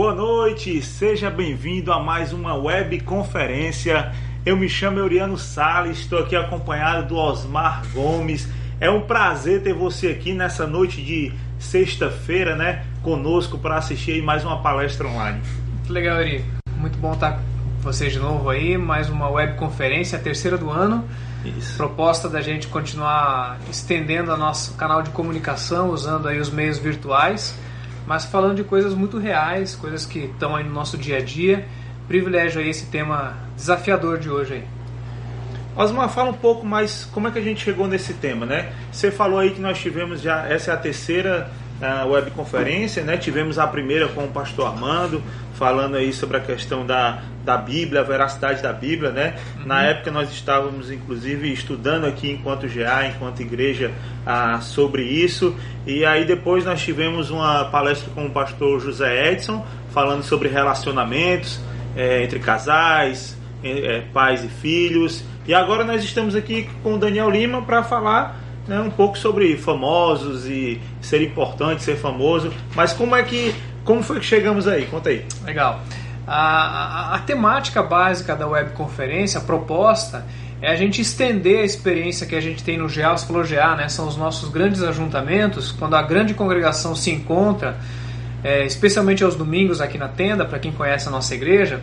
Boa noite, seja bem-vindo a mais uma web conferência. Eu me chamo Euriano Sales, estou aqui acompanhado do Osmar Gomes. É um prazer ter você aqui nessa noite de sexta-feira, né, conosco para assistir mais uma palestra online. Muito legal, Eri. Muito bom estar com vocês de novo aí, mais uma web conferência, a terceira do ano. Isso. Proposta da gente continuar estendendo o nosso canal de comunicação usando aí os meios virtuais, mas falando de coisas muito reais, coisas que estão aí no nosso dia a dia. Privilégio aí esse tema desafiador de hoje aí. Osmar, fala um pouco mais como é que a gente chegou nesse tema, né? Você falou aí que nós tivemos já, essa é a terceira uh, webconferência, né? Tivemos a primeira com o pastor Armando, falando aí sobre a questão da, da Bíblia, a veracidade da Bíblia, né? Uhum. Na época nós estávamos inclusive estudando aqui enquanto GA, enquanto igreja, ah, sobre isso. E aí depois nós tivemos uma palestra com o pastor José Edson, falando sobre relacionamentos é, entre casais, é, pais e filhos. E agora nós estamos aqui com o Daniel Lima para falar né, um pouco sobre famosos e ser importante ser famoso. Mas como é que como foi que chegamos aí? Conta aí. Legal. A, a, temática básica da webconferência, a proposta, é a gente estender a experiência que a gente tem no GA, você falou né? São os nossos grandes ajuntamentos, quando a grande congregação se encontra, é, especialmente aos domingos aqui na tenda, para quem conhece a nossa igreja,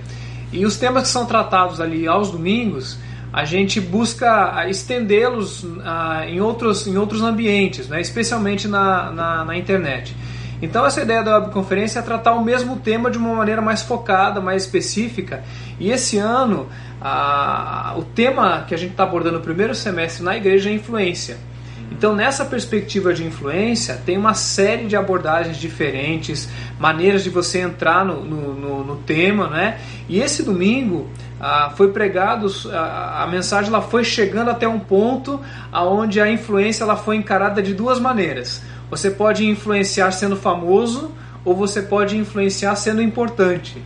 e os temas que são tratados ali aos domingos, a gente busca estendê-los ah, em, outros, em outros ambientes, né? especialmente na, na, na internet. Então essa ideia da webconferência é tratar o mesmo tema de uma maneira mais focada, mais específica. E esse ano, a, o tema que a gente está abordando no primeiro semestre na igreja é influência. Então, nessa perspectiva de influência, tem uma série de abordagens diferentes, maneiras de você entrar no, no, no, no tema, né? E esse domingo ah, foi pregado, a, a mensagem ela foi chegando até um ponto aonde a influência ela foi encarada de duas maneiras. Você pode influenciar sendo famoso ou você pode influenciar sendo importante.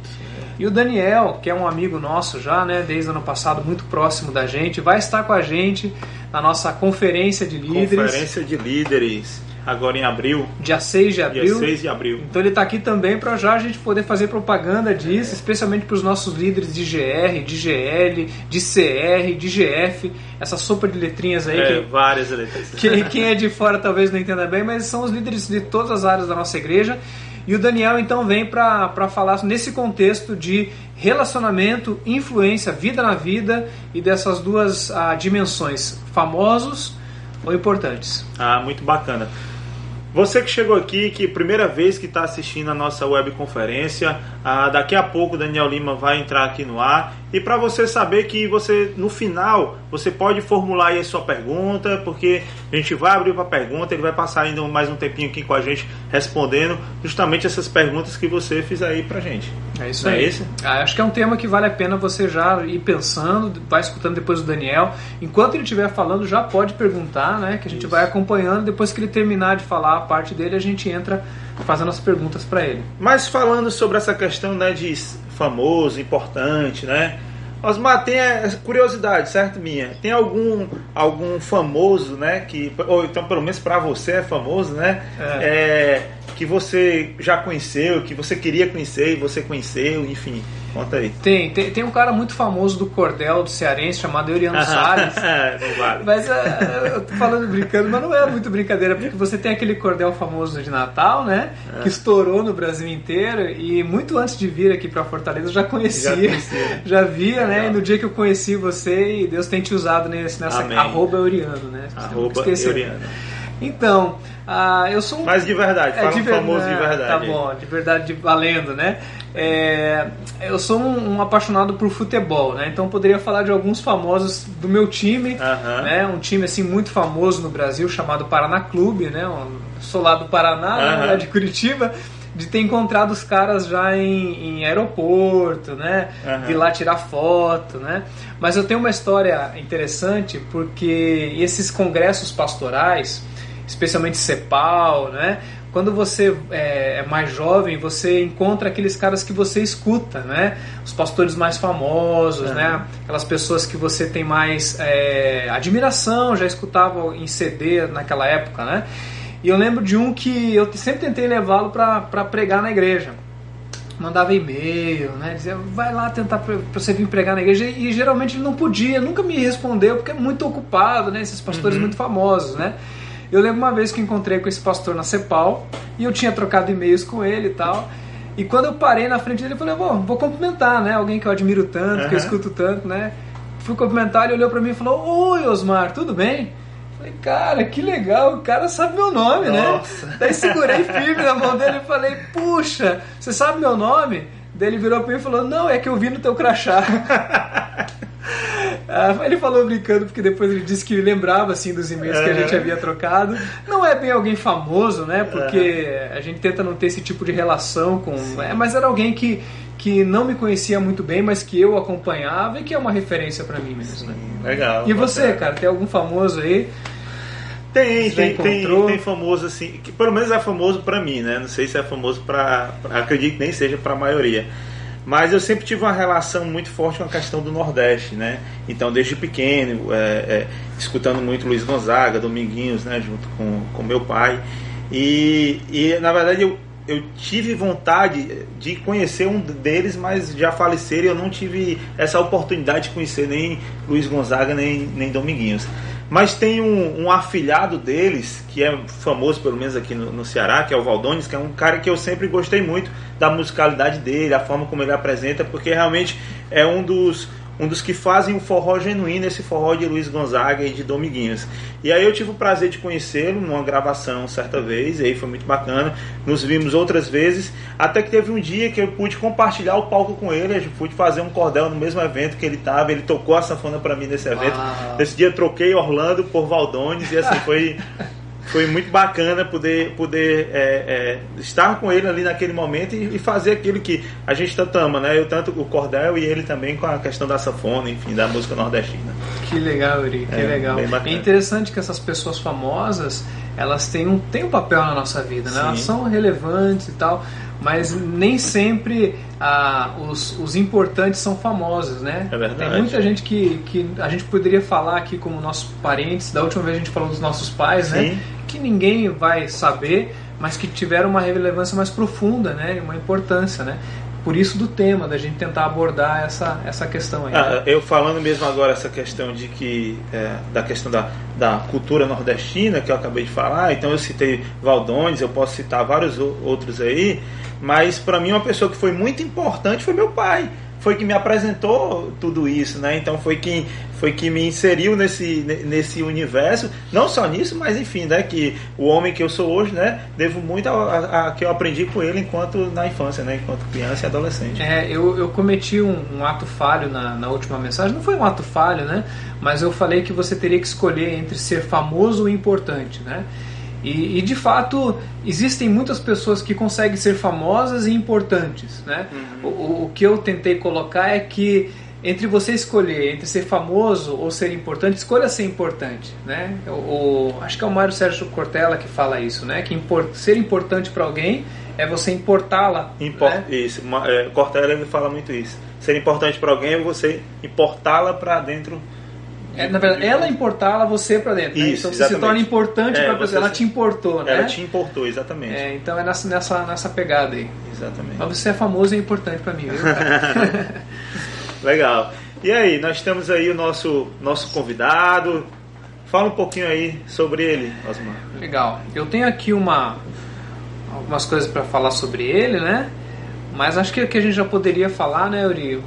E o Daniel, que é um amigo nosso já, né, desde o ano passado, muito próximo da gente, vai estar com a gente na nossa conferência de líderes. Conferência de líderes agora em abril. Dia 6 de abril. Dia 6 de abril. Então ele está aqui também para já a gente poder fazer propaganda disso, é. especialmente para os nossos líderes de GR, de GL, de CR, de GF, essa sopa de letrinhas aí. É, que, várias letras. Que, quem é de fora talvez não entenda bem, mas são os líderes de todas as áreas da nossa igreja. E o Daniel então vem para falar nesse contexto de relacionamento, influência, vida na vida e dessas duas ah, dimensões, famosos ou importantes. Ah, muito bacana. Você que chegou aqui, que primeira vez que está assistindo a nossa webconferência, ah, daqui a pouco o Daniel Lima vai entrar aqui no ar. E para você saber que você, no final, você pode formular aí a sua pergunta, porque a gente vai abrir para pergunta, ele vai passar ainda mais um tempinho aqui com a gente respondendo justamente essas perguntas que você fez aí para gente. É isso Não é aí. É esse? Ah, acho que é um tema que vale a pena você já ir pensando, vai escutando depois o Daniel. Enquanto ele estiver falando, já pode perguntar, né? Que a gente isso. vai acompanhando. Depois que ele terminar de falar a parte dele, a gente entra fazendo as perguntas para ele. Mas falando sobre essa questão né, de famoso, importante, né? Osmar, tem a curiosidade, certo, minha? Tem algum algum famoso, né? Que, ou então pelo menos para você é famoso, né? É. É, que você já conheceu, que você queria conhecer e você conheceu, enfim. Conta aí. Tem, tem, tem um cara muito famoso do cordel do cearense chamado Euriano Salles. não vale. Mas uh, eu tô falando brincando, mas não é muito brincadeira, porque você tem aquele cordel famoso de Natal, né? É. Que estourou no Brasil inteiro e muito antes de vir aqui para Fortaleza eu já conhecia. Já, conhecia. já via, né? E no dia que eu conheci você, e Deus tem te usado nesse, nessa Amém. arroba Euriano, né? Arroba Euriano. Então, uh, eu sou um. Mas de verdade, é, fala é, de um famoso de verdade. Tá bom, de verdade, de valendo, né? É, eu sou um, um, apaixonado por futebol, né? Então poderia falar de alguns famosos do meu time, né? Um time assim muito famoso no Brasil chamado Paraná Clube, né? Um, sou lá do Paraná, né? de Curitiba de ter encontrado os caras já em, em aeroporto, né? Uhum. De lá tirar foto, né? Mas eu tenho uma história interessante porque esses congressos pastorais, especialmente CEPAL, né? Quando você é, é, mais jovem, você encontra aqueles caras que você escuta, né? Os pastores mais famosos, uhum. né? Aquelas pessoas que você tem mais é, admiração, já escutava em CD naquela época, né? E eu lembro de um que eu sempre tentei levá-lo para pregar na igreja. mandava e-mail, né? Dizia, vai lá tentar pra você vir pregar na igreja. E geralmente ele não podia, nunca me respondeu, porque é muito ocupado, né? Esses pastores uhum. muito famosos, né? Eu lembro uma vez que encontrei com esse pastor na Cepal e eu tinha trocado e-mails com ele e tal. E quando eu parei na frente dele, eu falei, vou, vou cumprimentar, né? Alguém que eu admiro tanto, uhum. que eu escuto tanto, né? Fui cumprimentar, ele olhou pra mim e falou, Oi, Osmar, tudo bem? Falei, cara, que legal, o cara sabe meu nome, né? Nossa. né? Daí segurei firme na mão dele e falei, puxa, você sabe meu nome? Daí ele virou pra mim e falou, não, é que eu vi no teu crachá. Ah, ele falou brincando porque depois ele disse que lembrava assim dos e-mails que a gente havia trocado. Não é bem alguém famoso, né? Porque a gente tenta não ter esse tipo de relação com. É, mas era alguém que, que não me conhecia muito bem, mas que eu acompanhava e que é uma referência para mim mesmo. Né? Legal. E você, bacana. cara, tem algum famoso aí? Tem, tem, tem, tem famoso assim, que pelo menos é famoso para mim, né? Não sei se é famoso para, acredito que nem seja para a maioria. Mas eu sempre tive uma relação muito forte com a questão do Nordeste, né? Então, desde pequeno, é, é, escutando muito Luiz Gonzaga, Dominguinhos, né? Junto com, com meu pai. E, e na verdade, eu, eu tive vontade de conhecer um deles, mas já faleceram e eu não tive essa oportunidade de conhecer nem Luiz Gonzaga, nem, nem Dominguinhos. Mas tem um, um, afilhado deles, que é famoso pelo menos aqui no, no, Ceará, que é o Valdones, que é um cara que eu sempre gostei muito da musicalidade dele, a forma como ele apresenta, porque realmente é um dos um dos que fazem o forró genuíno, esse forró de Luiz Gonzaga e de Dominguinhos. E aí eu tive o prazer de conhecê-lo numa gravação certa vez, e aí foi muito bacana. Nos vimos outras vezes, até que teve um dia que eu pude compartilhar o palco com ele, eu pude fazer um cordel no mesmo evento que ele estava, ele tocou a sanfona para mim nesse evento. Uau. Nesse dia troquei Orlando por Valdones e assim foi foi muito bacana poder, poder é, é, estar com ele ali naquele momento e, e, fazer aquilo que a gente tanto ama, né? Eu tanto o Cordel e ele também com a questão da sanfona, enfim, da música nordestina. Que legal, Uri, que é, legal. É interessante que essas pessoas famosas, elas têm um, têm um papel na nossa vida, né? Elas são relevantes e tal, mas nem sempre ah, os, os importantes são famosos, né? É verdade. Tem muita gente que, que a gente poderia falar aqui como nossos parentes, da última vez a gente falou dos nossos pais, né? Sim. né? Que ninguém vai saber, mas que tiveram uma relevância mais profunda, né? Uma importância, né? Por isso do tema, da gente tentar abordar essa, essa questão aí. Ah, eu falando mesmo agora essa questão de que é, da questão da, da cultura nordestina que eu acabei de falar, então eu citei Valdones, eu posso citar vários outros aí, mas para mim uma pessoa que foi muito importante foi meu pai foi que me apresentou tudo isso, né? Então foi quem foi que me inseriu nesse, nesse universo, não só nisso, mas enfim, né? Que o homem que eu sou hoje, né? Devo muito a, a, a que eu aprendi com ele enquanto na infância, né? Enquanto criança e adolescente. É, eu, eu cometi um, um ato falho na, na última mensagem, não foi um ato falho, né? Mas eu falei que você teria que escolher entre ser famoso ou importante, né? E, e, de fato existem muitas pessoas que conseguem ser famosas e importantes. Né? Uhum. O, o, que eu tentei colocar é que entre você escolher entre ser famoso ou ser importante, escolha ser importante. Né? O, acho que é o Mário Sérgio Cortella que fala isso, né? que import, ser importante para alguém é você importá-la. Import, né? Isso, é, Cortella me fala muito isso. Ser importante para alguém é você importá-la para dentro é, na verdade, ela importá-la você para dentro. Né? Isso, né? Então você exatamente. se torna importante é, para pessoa. Ela te importou, né? Ela te importou, exatamente. É, então é nessa, nessa, nessa pegada aí. Exatamente. Mas você é famoso e é importante para mim, viu? Legal. E aí, nós temos aí o nosso, nosso convidado. Fala um pouquinho aí sobre ele, Osmar. Legal. Eu tenho aqui uma algumas coisas para falar sobre ele, né? Mas acho que, que a gente já poderia falar, né, Uri?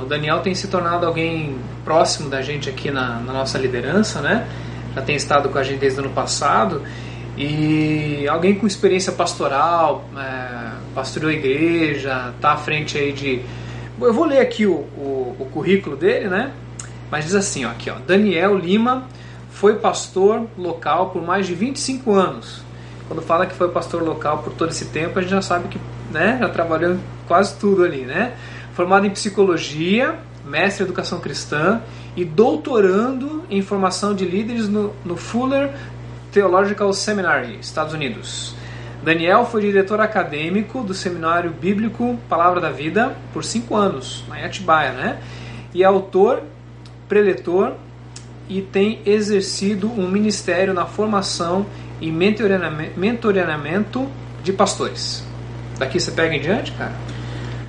O Daniel tem se tornado alguém próximo da gente aqui na, na nossa liderança, né? Já tem estado com a gente desde o ano passado. E alguém com experiência pastoral, é, pastoreou igreja, está à frente aí de. Eu vou ler aqui o, o, o, currículo dele, né? Mas diz assim, ó, aqui, ó. Daniel Lima foi pastor local por mais de 25 anos. Quando fala que foi pastor local por todo esse tempo, a gente já sabe que né? Já trabalhou quase tudo ali, né? Formado em psicologia, mestre em educação cristã e doutorando em formação de líderes no, no Fuller Theological Seminary, Estados Unidos. Daniel foi diretor acadêmico do Seminário Bíblico Palavra da Vida por cinco anos, na Atibaia, né? E é autor, preletor e tem exercido um ministério na formação e mentoreamento de pastores. Daqui você pega em diante, cara?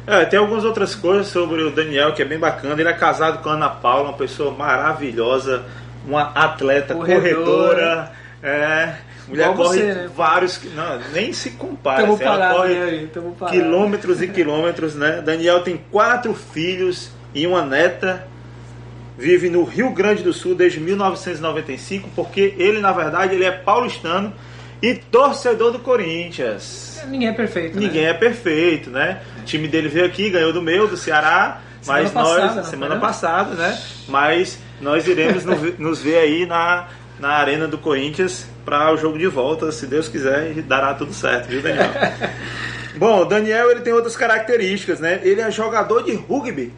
É, tem algumas outras coisas sobre o Daniel que é bem bacana. Ele é casado com a Ana Paula, uma pessoa maravilhosa, uma atleta corredora. corredora é, mulher Igual corre você, né? vários. Não, nem se compara. Assim, ela corre aí, quilômetros e quilômetros, né? Daniel tem quatro filhos e uma neta. Vive no Rio Grande do Sul desde 1995, porque ele, na verdade, ele é paulistano e torcedor do Corinthians. Ninguém é perfeito. Ninguém né? é perfeito, né? O time dele veio aqui, ganhou do meu, do Ceará, semana mas passada, nós semana passada, né? Mas nós iremos nos ver aí na, na arena do Corinthians para o jogo de volta, se Deus quiser, e dará tudo certo, viu, Daniel? Bom, o Daniel ele tem outras características, né? Ele é jogador de rugby.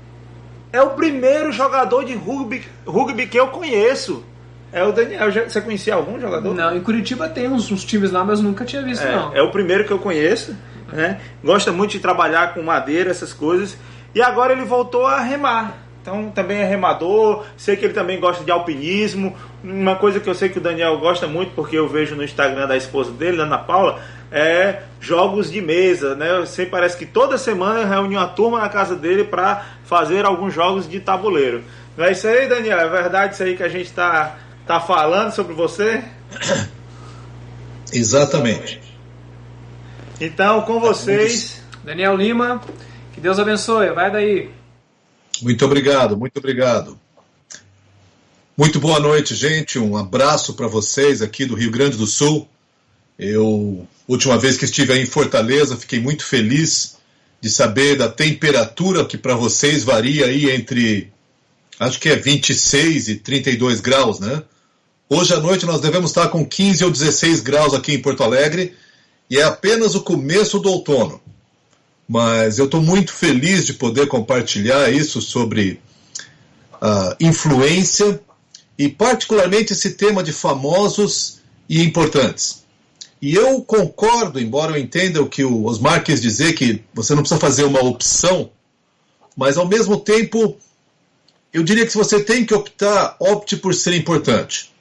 É o primeiro jogador de rugby, rugby que eu conheço. É o Daniel. Você conhecia algum jogador? Não, em Curitiba tem uns, uns times lá, mas nunca tinha visto, é, não. É o primeiro que eu conheço, né? Gosta muito de trabalhar com madeira, essas coisas. E agora ele voltou a remar. Então também é remador, sei que ele também gosta de alpinismo. Uma coisa que eu sei que o Daniel gosta muito, porque eu vejo no Instagram da esposa dele, Ana Paula, é jogos de mesa, né? Sempre parece que toda semana reúne uma turma na casa dele para fazer alguns jogos de tabuleiro. Não é isso aí, Daniel? É verdade isso aí que a gente está tá falando sobre você? Exatamente. Então, com vocês. Daniel Lima, que Deus abençoe. Vai daí. Muito obrigado, muito obrigado. Muito boa noite, gente. Um abraço para vocês aqui do Rio Grande do Sul. Eu, última vez que estive aí em Fortaleza, fiquei muito feliz de saber da temperatura que para vocês varia aí entre, acho que é 26 e 32 graus, né? Hoje à noite nós devemos estar com 15 ou 16 graus aqui em Porto Alegre e é apenas o começo do outono. Mas eu estou muito feliz de poder compartilhar isso sobre a influência e, particularmente, esse tema de famosos e importantes. E eu concordo, embora eu entenda o que o Osmar quis dizer, que você não precisa fazer uma opção, mas ao mesmo tempo, eu diria que se você tem que optar, opte por ser importante.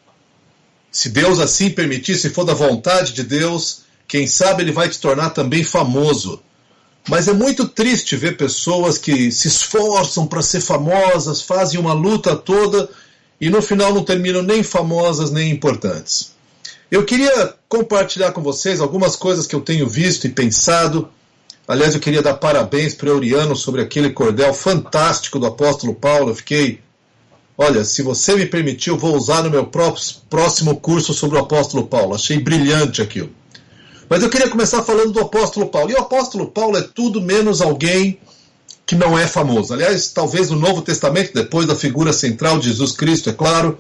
Se Deus assim permitir, se for da vontade de Deus, quem sabe ele vai te tornar também famoso. Mas é muito triste ver pessoas que se esforçam para ser famosas, fazem uma luta toda e no final não terminam nem famosas nem importantes. Eu queria compartilhar com vocês algumas coisas que eu tenho visto e pensado. Aliás, eu queria dar parabéns para o Euriano sobre aquele cordel fantástico do apóstolo Paulo. Eu fiquei Olha, se você me permitir, eu vou usar no meu próximo curso sobre o apóstolo Paulo. Achei brilhante aquilo. Mas eu queria começar falando do apóstolo Paulo. E o apóstolo Paulo é tudo menos alguém que não é famoso. Aliás, talvez no Novo Testamento, depois da figura central de Jesus Cristo, é claro,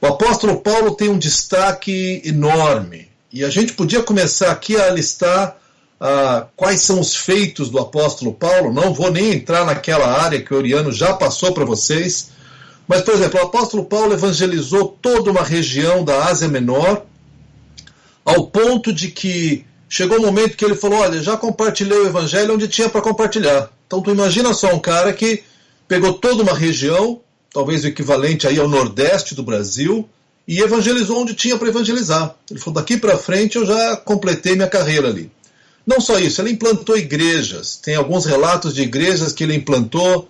o apóstolo Paulo tem um destaque enorme. E a gente podia começar aqui a listar ah, quais são os feitos do apóstolo Paulo. Não vou nem entrar naquela área que o Oriano já passou para vocês mas, por exemplo, o apóstolo Paulo evangelizou toda uma região da Ásia Menor, ao ponto de que chegou o um momento que ele falou: Olha, já compartilhei o evangelho onde tinha para compartilhar. Então, tu imagina só um cara que pegou toda uma região, talvez o equivalente aí ao nordeste do Brasil, e evangelizou onde tinha para evangelizar. Ele falou: daqui para frente eu já completei minha carreira ali. Não só isso, ele implantou igrejas. Tem alguns relatos de igrejas que ele implantou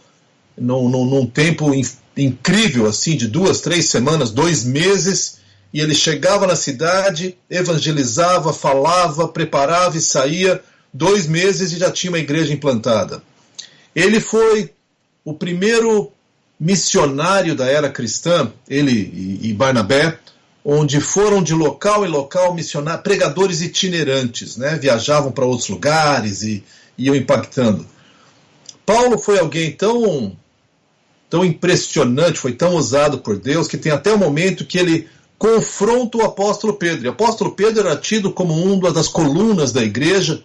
num, num, num tempo incrível, assim, de duas, três semanas, dois meses, e ele chegava na cidade, evangelizava, falava, preparava e saía, dois meses e já tinha uma igreja implantada. Ele foi o primeiro missionário da era cristã, ele e Barnabé, onde foram de local em local missionar pregadores itinerantes, né? viajavam para outros lugares e iam impactando. Paulo foi alguém tão tão impressionante, foi tão usado por Deus, que tem até o momento que ele confronta o apóstolo Pedro. E o apóstolo Pedro era tido como uma das colunas da igreja,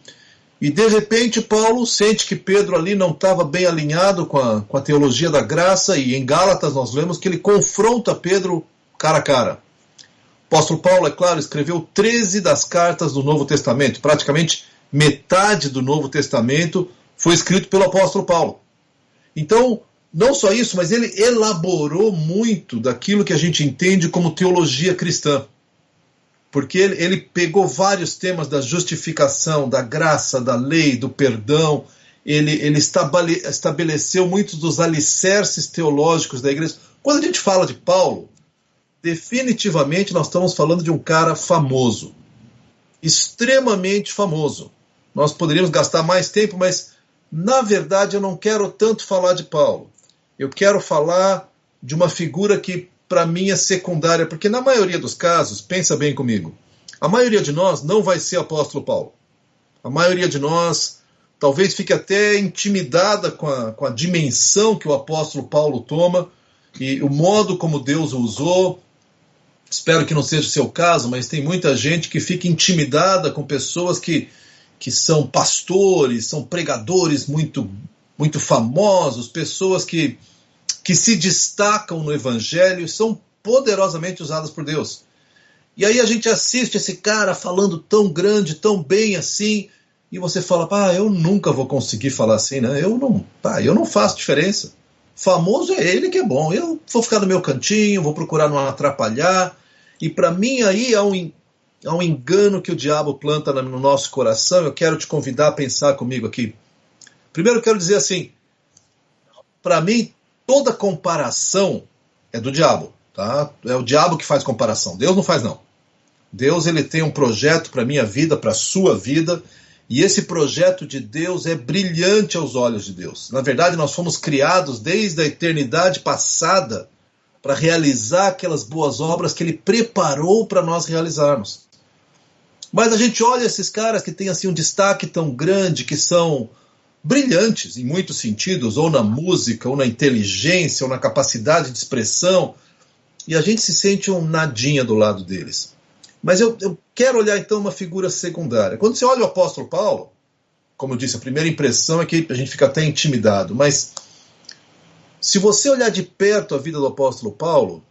e de repente Paulo sente que Pedro ali não estava bem alinhado com a, com a teologia da graça, e em Gálatas nós lemos que ele confronta Pedro cara a cara. O apóstolo Paulo, é claro, escreveu 13 das cartas do Novo Testamento, praticamente metade do Novo Testamento foi escrito pelo apóstolo Paulo. Então, não só isso, mas ele elaborou muito daquilo que a gente entende como teologia cristã. Porque ele, ele pegou vários temas da justificação, da graça, da lei, do perdão, ele, ele estabeleceu muitos dos alicerces teológicos da igreja. Quando a gente fala de Paulo, definitivamente nós estamos falando de um cara famoso, extremamente famoso. Nós poderíamos gastar mais tempo, mas na verdade eu não quero tanto falar de Paulo. Eu quero falar de uma figura que para mim é secundária, porque na maioria dos casos, pensa bem comigo, a maioria de nós não vai ser apóstolo Paulo. A maioria de nós talvez fique até intimidada com a, com a dimensão que o apóstolo Paulo toma e o modo como Deus o usou. Espero que não seja o seu caso, mas tem muita gente que fica intimidada com pessoas que, que são pastores, são pregadores muito, muito famosos, pessoas que, que se destacam no evangelho, são poderosamente usadas por Deus. E aí a gente assiste esse cara falando tão grande, tão bem assim, e você fala, pá, eu nunca vou conseguir falar assim, né? Eu não, pá, eu não faço diferença. Famoso é ele que é bom. Eu vou ficar no meu cantinho, vou procurar não atrapalhar. E para mim aí há um, há um engano que o diabo planta no nosso coração. Eu quero te convidar a pensar comigo aqui. Primeiro eu quero dizer assim, para mim toda comparação é do diabo, tá? É o diabo que faz comparação. Deus não faz não. Deus ele tem um projeto para minha vida, para sua vida, e esse projeto de Deus é brilhante aos olhos de Deus. Na verdade, nós fomos criados desde a eternidade passada para realizar aquelas boas obras que Ele preparou para nós realizarmos. Mas a gente olha esses caras que têm assim um destaque tão grande, que são brilhantes em muitos sentidos, ou na música, ou na inteligência, ou na capacidade de expressão, e a gente se sente um nadinha do lado deles. Mas eu, eu quero olhar então uma figura secundária. Quando você olha o apóstolo Paulo, como eu disse, a primeira impressão é que a gente fica até intimidado, mas se você olhar de perto a vida do apóstolo Paulo,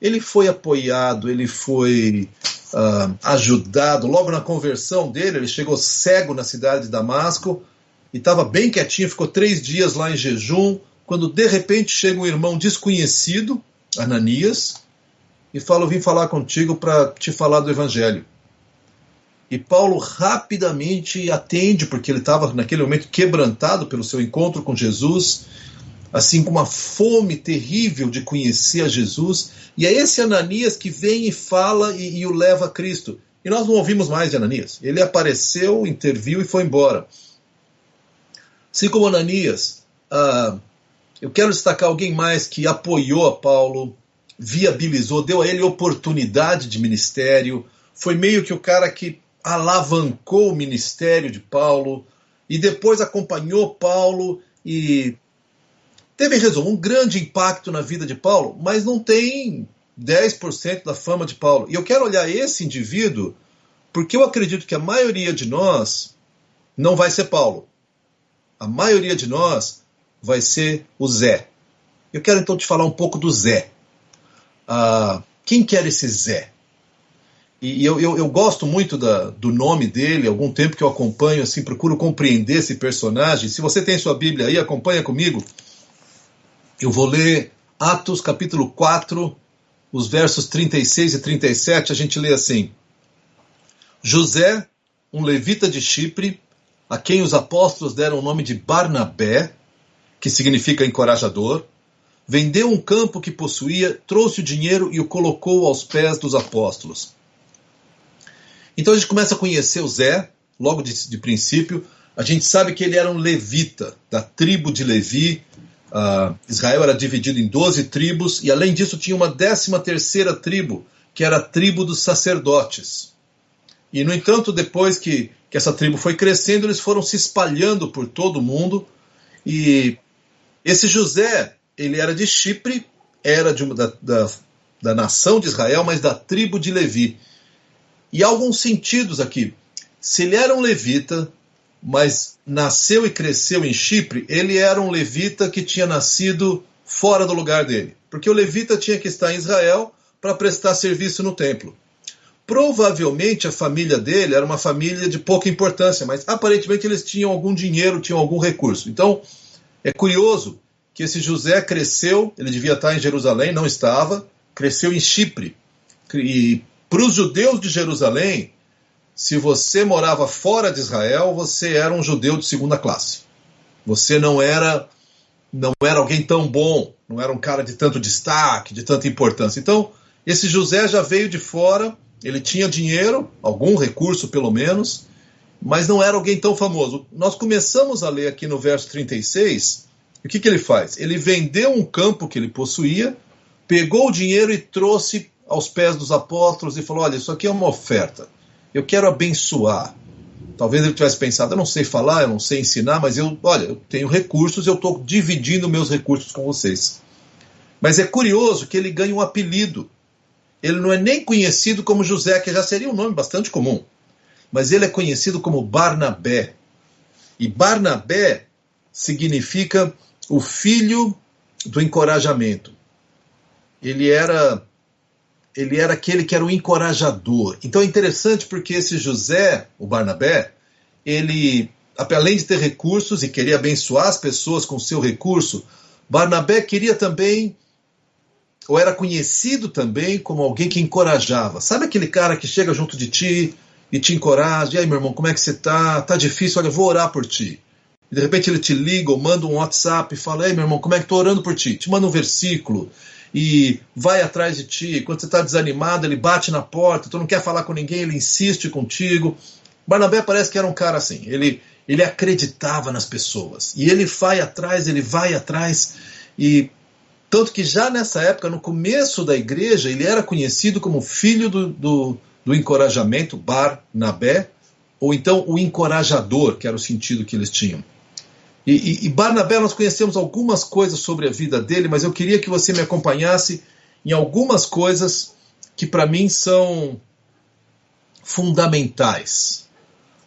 ele foi apoiado, ele foi uh, ajudado. Logo na conversão dele, ele chegou cego na cidade de Damasco e estava bem quietinho, ficou três dias lá em jejum. Quando de repente chega um irmão desconhecido, Ananias, e fala: Eu vim falar contigo para te falar do Evangelho. E Paulo rapidamente atende, porque ele estava naquele momento quebrantado pelo seu encontro com Jesus, assim com uma fome terrível de conhecer a Jesus. E é esse Ananias que vem e fala e, e o leva a Cristo. E nós não ouvimos mais de Ananias. Ele apareceu, interviu e foi embora. Assim como Ananias, ah, eu quero destacar alguém mais que apoiou a Paulo, viabilizou, deu a ele oportunidade de ministério, foi meio que o cara que alavancou o ministério de Paulo e depois acompanhou Paulo e teve, resumo, um grande impacto na vida de Paulo, mas não tem 10% da fama de Paulo. E eu quero olhar esse indivíduo porque eu acredito que a maioria de nós não vai ser Paulo. A maioria de nós vai ser o Zé. Eu quero então te falar um pouco do Zé. Ah, quem que era esse Zé? E eu, eu, eu gosto muito da, do nome dele, algum tempo que eu acompanho, assim, procuro compreender esse personagem. Se você tem sua Bíblia aí, acompanha comigo. Eu vou ler Atos capítulo 4, os versos 36 e 37, a gente lê assim: José, um levita de Chipre, a quem os apóstolos deram o nome de Barnabé, que significa encorajador, vendeu um campo que possuía, trouxe o dinheiro e o colocou aos pés dos apóstolos. Então a gente começa a conhecer o Zé, logo de, de princípio. A gente sabe que ele era um levita, da tribo de Levi. Uh, Israel era dividido em 12 tribos, e além disso tinha uma décima terceira tribo, que era a tribo dos sacerdotes. E, no entanto, depois que, que essa tribo foi crescendo, eles foram se espalhando por todo o mundo. E esse José, ele era de Chipre, era de uma, da, da, da nação de Israel, mas da tribo de Levi. E há alguns sentidos aqui. Se ele era um levita, mas nasceu e cresceu em Chipre, ele era um levita que tinha nascido fora do lugar dele. Porque o levita tinha que estar em Israel para prestar serviço no templo. Provavelmente a família dele era uma família de pouca importância, mas aparentemente eles tinham algum dinheiro, tinham algum recurso. Então é curioso que esse José cresceu, ele devia estar em Jerusalém, não estava, cresceu em Chipre. E para os judeus de Jerusalém, se você morava fora de Israel, você era um judeu de segunda classe. Você não era não era alguém tão bom, não era um cara de tanto destaque, de tanta importância. Então, esse José já veio de fora, ele tinha dinheiro, algum recurso pelo menos, mas não era alguém tão famoso. Nós começamos a ler aqui no verso 36, o que, que ele faz? Ele vendeu um campo que ele possuía, pegou o dinheiro e trouxe aos pés dos apóstolos e falou: Olha, isso aqui é uma oferta, eu quero abençoar. Talvez ele tivesse pensado, eu não sei falar, eu não sei ensinar, mas eu, olha, eu tenho recursos, eu estou dividindo meus recursos com vocês. Mas é curioso que ele ganha um apelido. Ele não é nem conhecido como José, que já seria um nome bastante comum. Mas ele é conhecido como Barnabé. E Barnabé significa o filho do encorajamento. Ele era ele era aquele que era o encorajador. Então é interessante porque esse José, o Barnabé, ele, além de ter recursos e queria abençoar as pessoas com seu recurso, Barnabé queria também, ou era conhecido também como alguém que encorajava. Sabe aquele cara que chega junto de ti e te encoraja? E aí, meu irmão, como é que você tá? Tá difícil? Olha, eu vou orar por ti. E de repente ele te liga ou manda um WhatsApp e fala: Ei, meu irmão, como é que tô orando por ti? Te manda um versículo e vai atrás de ti. Quando você está desanimado, ele bate na porta, tu não quer falar com ninguém, ele insiste contigo. Barnabé parece que era um cara assim. Ele, ele acreditava nas pessoas. E ele vai atrás, ele vai atrás. E tanto que já nessa época, no começo da igreja, ele era conhecido como filho do, do, do encorajamento, Barnabé, ou então o encorajador, que era o sentido que eles tinham. E, e, e, Barnabé, nós conhecemos algumas coisas sobre a vida dele, mas eu queria que você me acompanhasse em algumas coisas que para mim são fundamentais,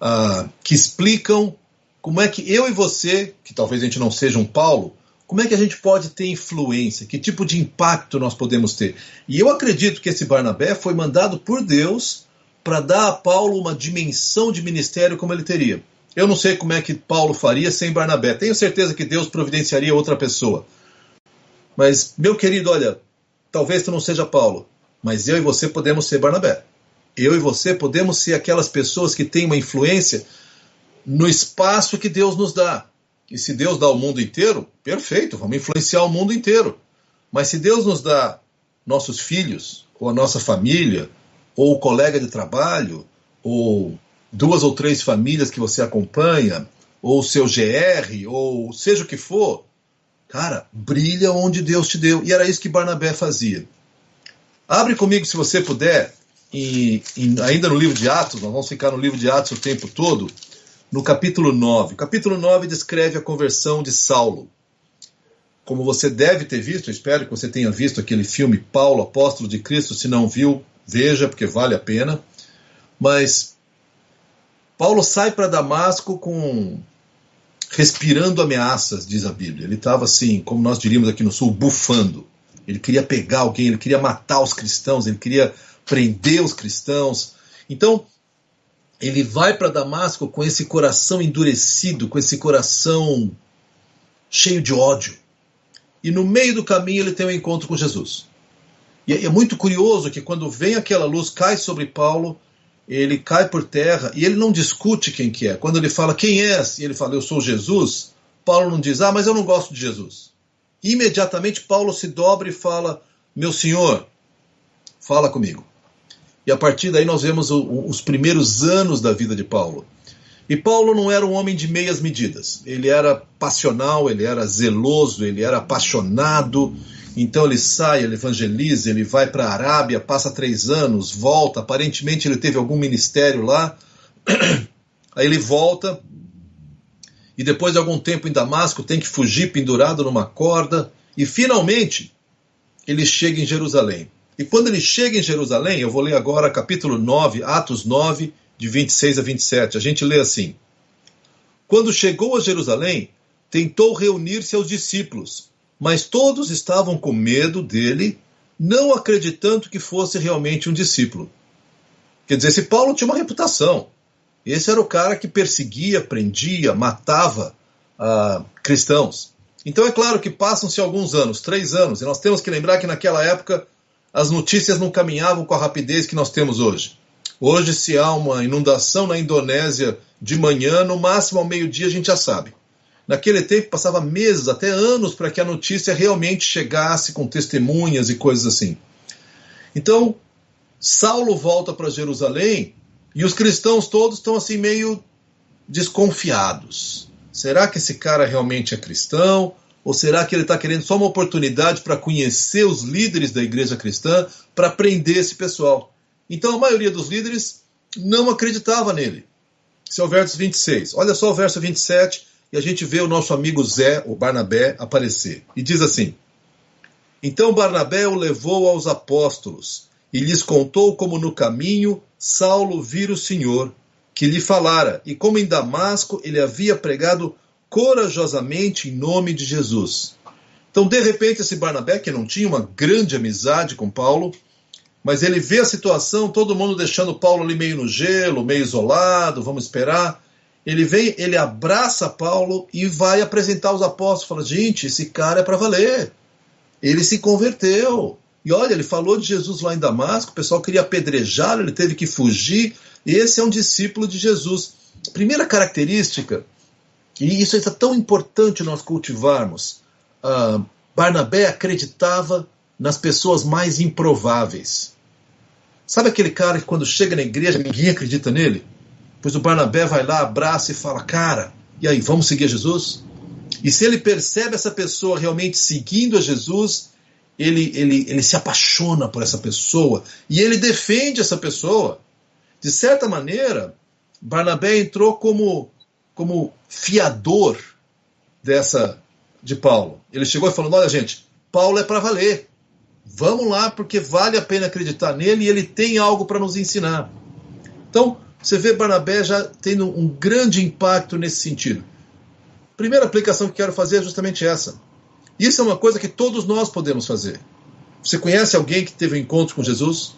uh, que explicam como é que eu e você, que talvez a gente não seja um Paulo, como é que a gente pode ter influência, que tipo de impacto nós podemos ter. E eu acredito que esse Barnabé foi mandado por Deus para dar a Paulo uma dimensão de ministério como ele teria. Eu não sei como é que Paulo faria sem Barnabé. Tenho certeza que Deus providenciaria outra pessoa. Mas, meu querido, olha, talvez tu não seja Paulo, mas eu e você podemos ser Barnabé. Eu e você podemos ser aquelas pessoas que têm uma influência no espaço que Deus nos dá. E se Deus dá o mundo inteiro, perfeito, vamos influenciar o mundo inteiro. Mas se Deus nos dá nossos filhos, ou a nossa família, ou o colega de trabalho, ou duas ou três famílias que você acompanha, ou seu GR, ou seja o que for, cara, brilha onde Deus te deu. E era isso que Barnabé fazia. Abre comigo, se você puder, e, e ainda no livro de Atos, nós vamos ficar no livro de Atos o tempo todo, no capítulo 9. O capítulo 9 descreve a conversão de Saulo. Como você deve ter visto, espero que você tenha visto aquele filme Paulo, Apóstolo de Cristo. Se não viu, veja, porque vale a pena. Mas Paulo sai para Damasco com respirando ameaças, diz a Bíblia. Ele estava assim, como nós diríamos aqui no sul, bufando. Ele queria pegar alguém, ele queria matar os cristãos, ele queria prender os cristãos. Então, ele vai para Damasco com esse coração endurecido, com esse coração cheio de ódio. E no meio do caminho ele tem um encontro com Jesus. E é muito curioso que quando vem aquela luz, cai sobre Paulo, ele cai por terra e ele não discute quem que é. Quando ele fala quem és e ele fala eu sou Jesus, Paulo não diz ah mas eu não gosto de Jesus. Imediatamente Paulo se dobra e fala meu Senhor, fala comigo. E a partir daí nós vemos o, os primeiros anos da vida de Paulo. E Paulo não era um homem de meias medidas. Ele era passional, ele era zeloso, ele era apaixonado, então ele sai, ele evangeliza, ele vai para a Arábia, passa três anos, volta. Aparentemente ele teve algum ministério lá. Aí ele volta e depois de algum tempo em Damasco tem que fugir pendurado numa corda e finalmente ele chega em Jerusalém. E quando ele chega em Jerusalém, eu vou ler agora capítulo 9, Atos 9, de 26 a 27. A gente lê assim: Quando chegou a Jerusalém, tentou reunir-se aos discípulos mas todos estavam com medo dele, não acreditando que fosse realmente um discípulo. Quer dizer, esse Paulo tinha uma reputação. Esse era o cara que perseguia, prendia, matava uh, cristãos. Então é claro que passam-se alguns anos, três anos, e nós temos que lembrar que naquela época as notícias não caminhavam com a rapidez que nós temos hoje. Hoje, se há uma inundação na Indonésia de manhã, no máximo ao meio-dia a gente já sabe. Naquele tempo passava meses, até anos, para que a notícia realmente chegasse com testemunhas e coisas assim. Então, Saulo volta para Jerusalém e os cristãos todos estão assim meio desconfiados. Será que esse cara realmente é cristão? Ou será que ele está querendo só uma oportunidade para conhecer os líderes da igreja cristã, para prender esse pessoal? Então a maioria dos líderes não acreditava nele. Esse é o verso 26. Olha só o verso 27 e a gente vê o nosso amigo Zé, o Barnabé, aparecer. E diz assim: Então Barnabé o levou aos apóstolos e lhes contou como no caminho Saulo vira o Senhor, que lhe falara, e como em Damasco ele havia pregado corajosamente em nome de Jesus. Então, de repente, esse Barnabé, que não tinha uma grande amizade com Paulo, mas ele vê a situação, todo mundo deixando Paulo ali meio no gelo, meio isolado, vamos esperar. Ele vem, ele abraça Paulo e vai apresentar os apóstolos. Fala, gente, esse cara é para valer. Ele se converteu. E olha, ele falou de Jesus lá em Damasco, o pessoal queria apedrejá-lo, ele teve que fugir. Esse é um discípulo de Jesus. Primeira característica, e isso é tão importante nós cultivarmos. Uh, Barnabé acreditava nas pessoas mais improváveis. Sabe aquele cara que quando chega na igreja ninguém acredita nele? Pois o Barnabé vai lá, abraça e fala: Cara, e aí, vamos seguir Jesus? E se ele percebe essa pessoa realmente seguindo a Jesus, ele, ele, ele se apaixona por essa pessoa e ele defende essa pessoa. De certa maneira, Barnabé entrou como, como fiador dessa de Paulo. Ele chegou e falou: Olha, gente, Paulo é para valer. Vamos lá, porque vale a pena acreditar nele e ele tem algo para nos ensinar. Então, você vê Barnabé já tendo um grande impacto nesse sentido. Primeira aplicação que quero fazer é justamente essa. Isso é uma coisa que todos nós podemos fazer. Você conhece alguém que teve um encontro com Jesus?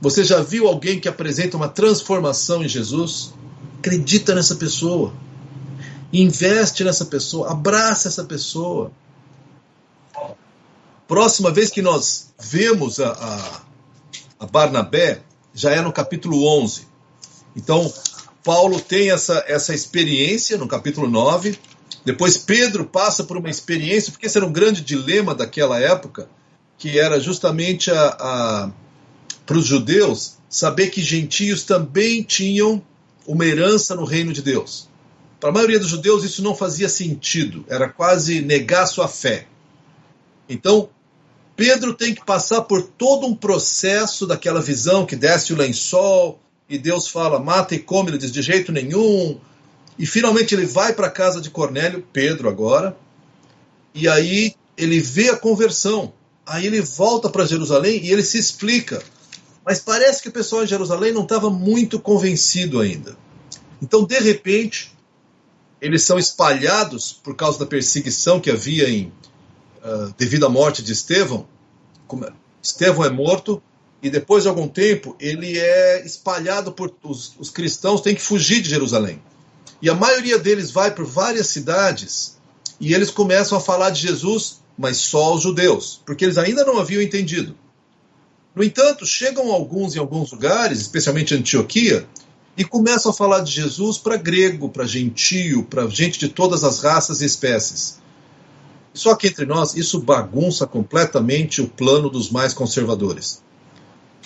Você já viu alguém que apresenta uma transformação em Jesus? Acredita nessa pessoa. Investe nessa pessoa. Abraça essa pessoa. Próxima vez que nós vemos a, a, a Barnabé, já é no capítulo 11. Então, Paulo tem essa, essa experiência no capítulo 9. Depois, Pedro passa por uma experiência, porque esse era um grande dilema daquela época, que era justamente a, para os judeus saber que gentios também tinham uma herança no reino de Deus. Para a maioria dos judeus, isso não fazia sentido, era quase negar sua fé. Então, Pedro tem que passar por todo um processo daquela visão que desce o lençol e Deus fala, mata e come, ele diz de jeito nenhum. E finalmente ele vai para a casa de Cornélio, Pedro agora, e aí ele vê a conversão. Aí ele volta para Jerusalém e ele se explica. Mas parece que o pessoal em Jerusalém não estava muito convencido ainda. Então, de repente, eles são espalhados por causa da perseguição que havia em, uh, devido à morte de Estevão, Estevão é morto e depois de algum tempo ele é espalhado por os, os cristãos têm que fugir de Jerusalém e a maioria deles vai por várias cidades e eles começam a falar de Jesus, mas só os judeus, porque eles ainda não haviam entendido. No entanto, chegam alguns em alguns lugares, especialmente Antioquia, e começam a falar de Jesus para grego, para gentio, para gente de todas as raças e espécies. Só que entre nós, isso bagunça completamente o plano dos mais conservadores.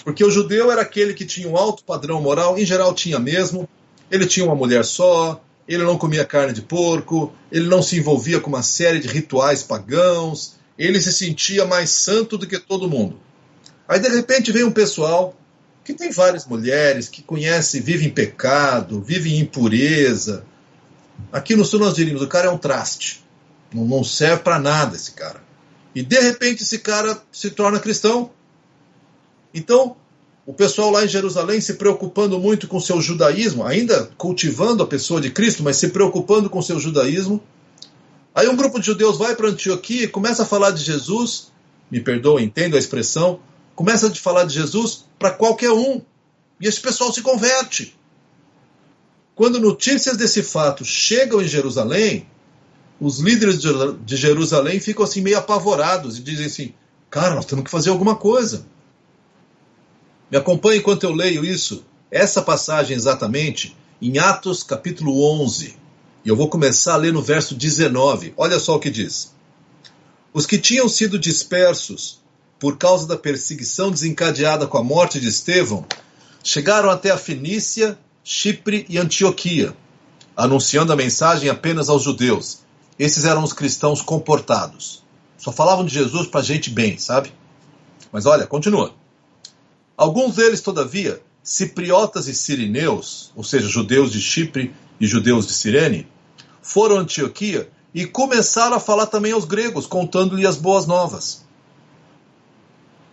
Porque o judeu era aquele que tinha um alto padrão moral, em geral tinha mesmo, ele tinha uma mulher só, ele não comia carne de porco, ele não se envolvia com uma série de rituais pagãos, ele se sentia mais santo do que todo mundo. Aí de repente vem um pessoal que tem várias mulheres, que conhece, vive em pecado, vive em impureza. Aqui no sul nós diríamos, o cara é um traste. Não, não serve para nada esse cara. E de repente esse cara se torna cristão. Então, o pessoal lá em Jerusalém se preocupando muito com seu judaísmo, ainda cultivando a pessoa de Cristo, mas se preocupando com seu judaísmo. Aí um grupo de judeus vai para Antioquia e começa a falar de Jesus, me perdoa, entendo a expressão, começa a falar de Jesus para qualquer um. E esse pessoal se converte. Quando notícias desse fato chegam em Jerusalém, os líderes de Jerusalém ficam assim meio apavorados e dizem assim: cara, nós temos que fazer alguma coisa. Me acompanhe enquanto eu leio isso, essa passagem exatamente, em Atos capítulo 11. E eu vou começar a ler no verso 19. Olha só o que diz. Os que tinham sido dispersos por causa da perseguição desencadeada com a morte de Estevão chegaram até a Fenícia, Chipre e Antioquia, anunciando a mensagem apenas aos judeus. Esses eram os cristãos comportados. Só falavam de Jesus para gente bem, sabe? Mas olha, continua. Alguns deles, todavia, cipriotas e sirineus, ou seja, judeus de Chipre e judeus de Cirene, foram a Antioquia e começaram a falar também aos gregos, contando-lhe as boas novas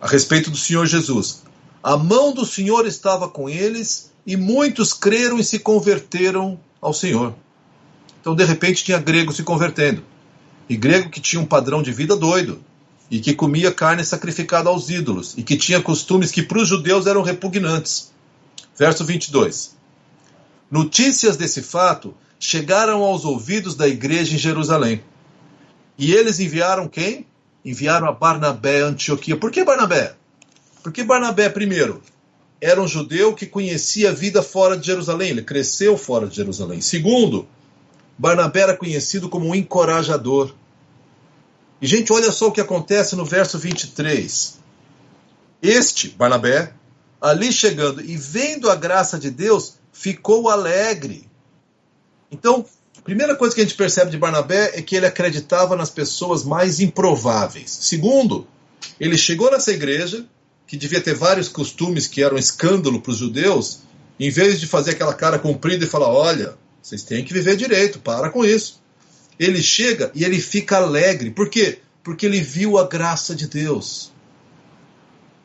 a respeito do Senhor Jesus. A mão do Senhor estava com eles e muitos creram e se converteram ao Senhor. Então, de repente, tinha grego se convertendo. E grego que tinha um padrão de vida doido, e que comia carne sacrificada aos ídolos, e que tinha costumes que para os judeus eram repugnantes. Verso 22. Notícias desse fato chegaram aos ouvidos da igreja em Jerusalém. E eles enviaram quem? Enviaram a Barnabé a Antioquia. Por que Barnabé? Porque Barnabé, primeiro, era um judeu que conhecia a vida fora de Jerusalém, ele cresceu fora de Jerusalém. Segundo, Barnabé era conhecido como um encorajador. E, gente, olha só o que acontece no verso 23. Este, Barnabé, ali chegando e vendo a graça de Deus, ficou alegre. Então, primeira coisa que a gente percebe de Barnabé é que ele acreditava nas pessoas mais improváveis. Segundo, ele chegou nessa igreja, que devia ter vários costumes que eram escândalo para os judeus, em vez de fazer aquela cara comprida e falar: olha, vocês têm que viver direito, para com isso. Ele chega e ele fica alegre. Por quê? Porque ele viu a graça de Deus.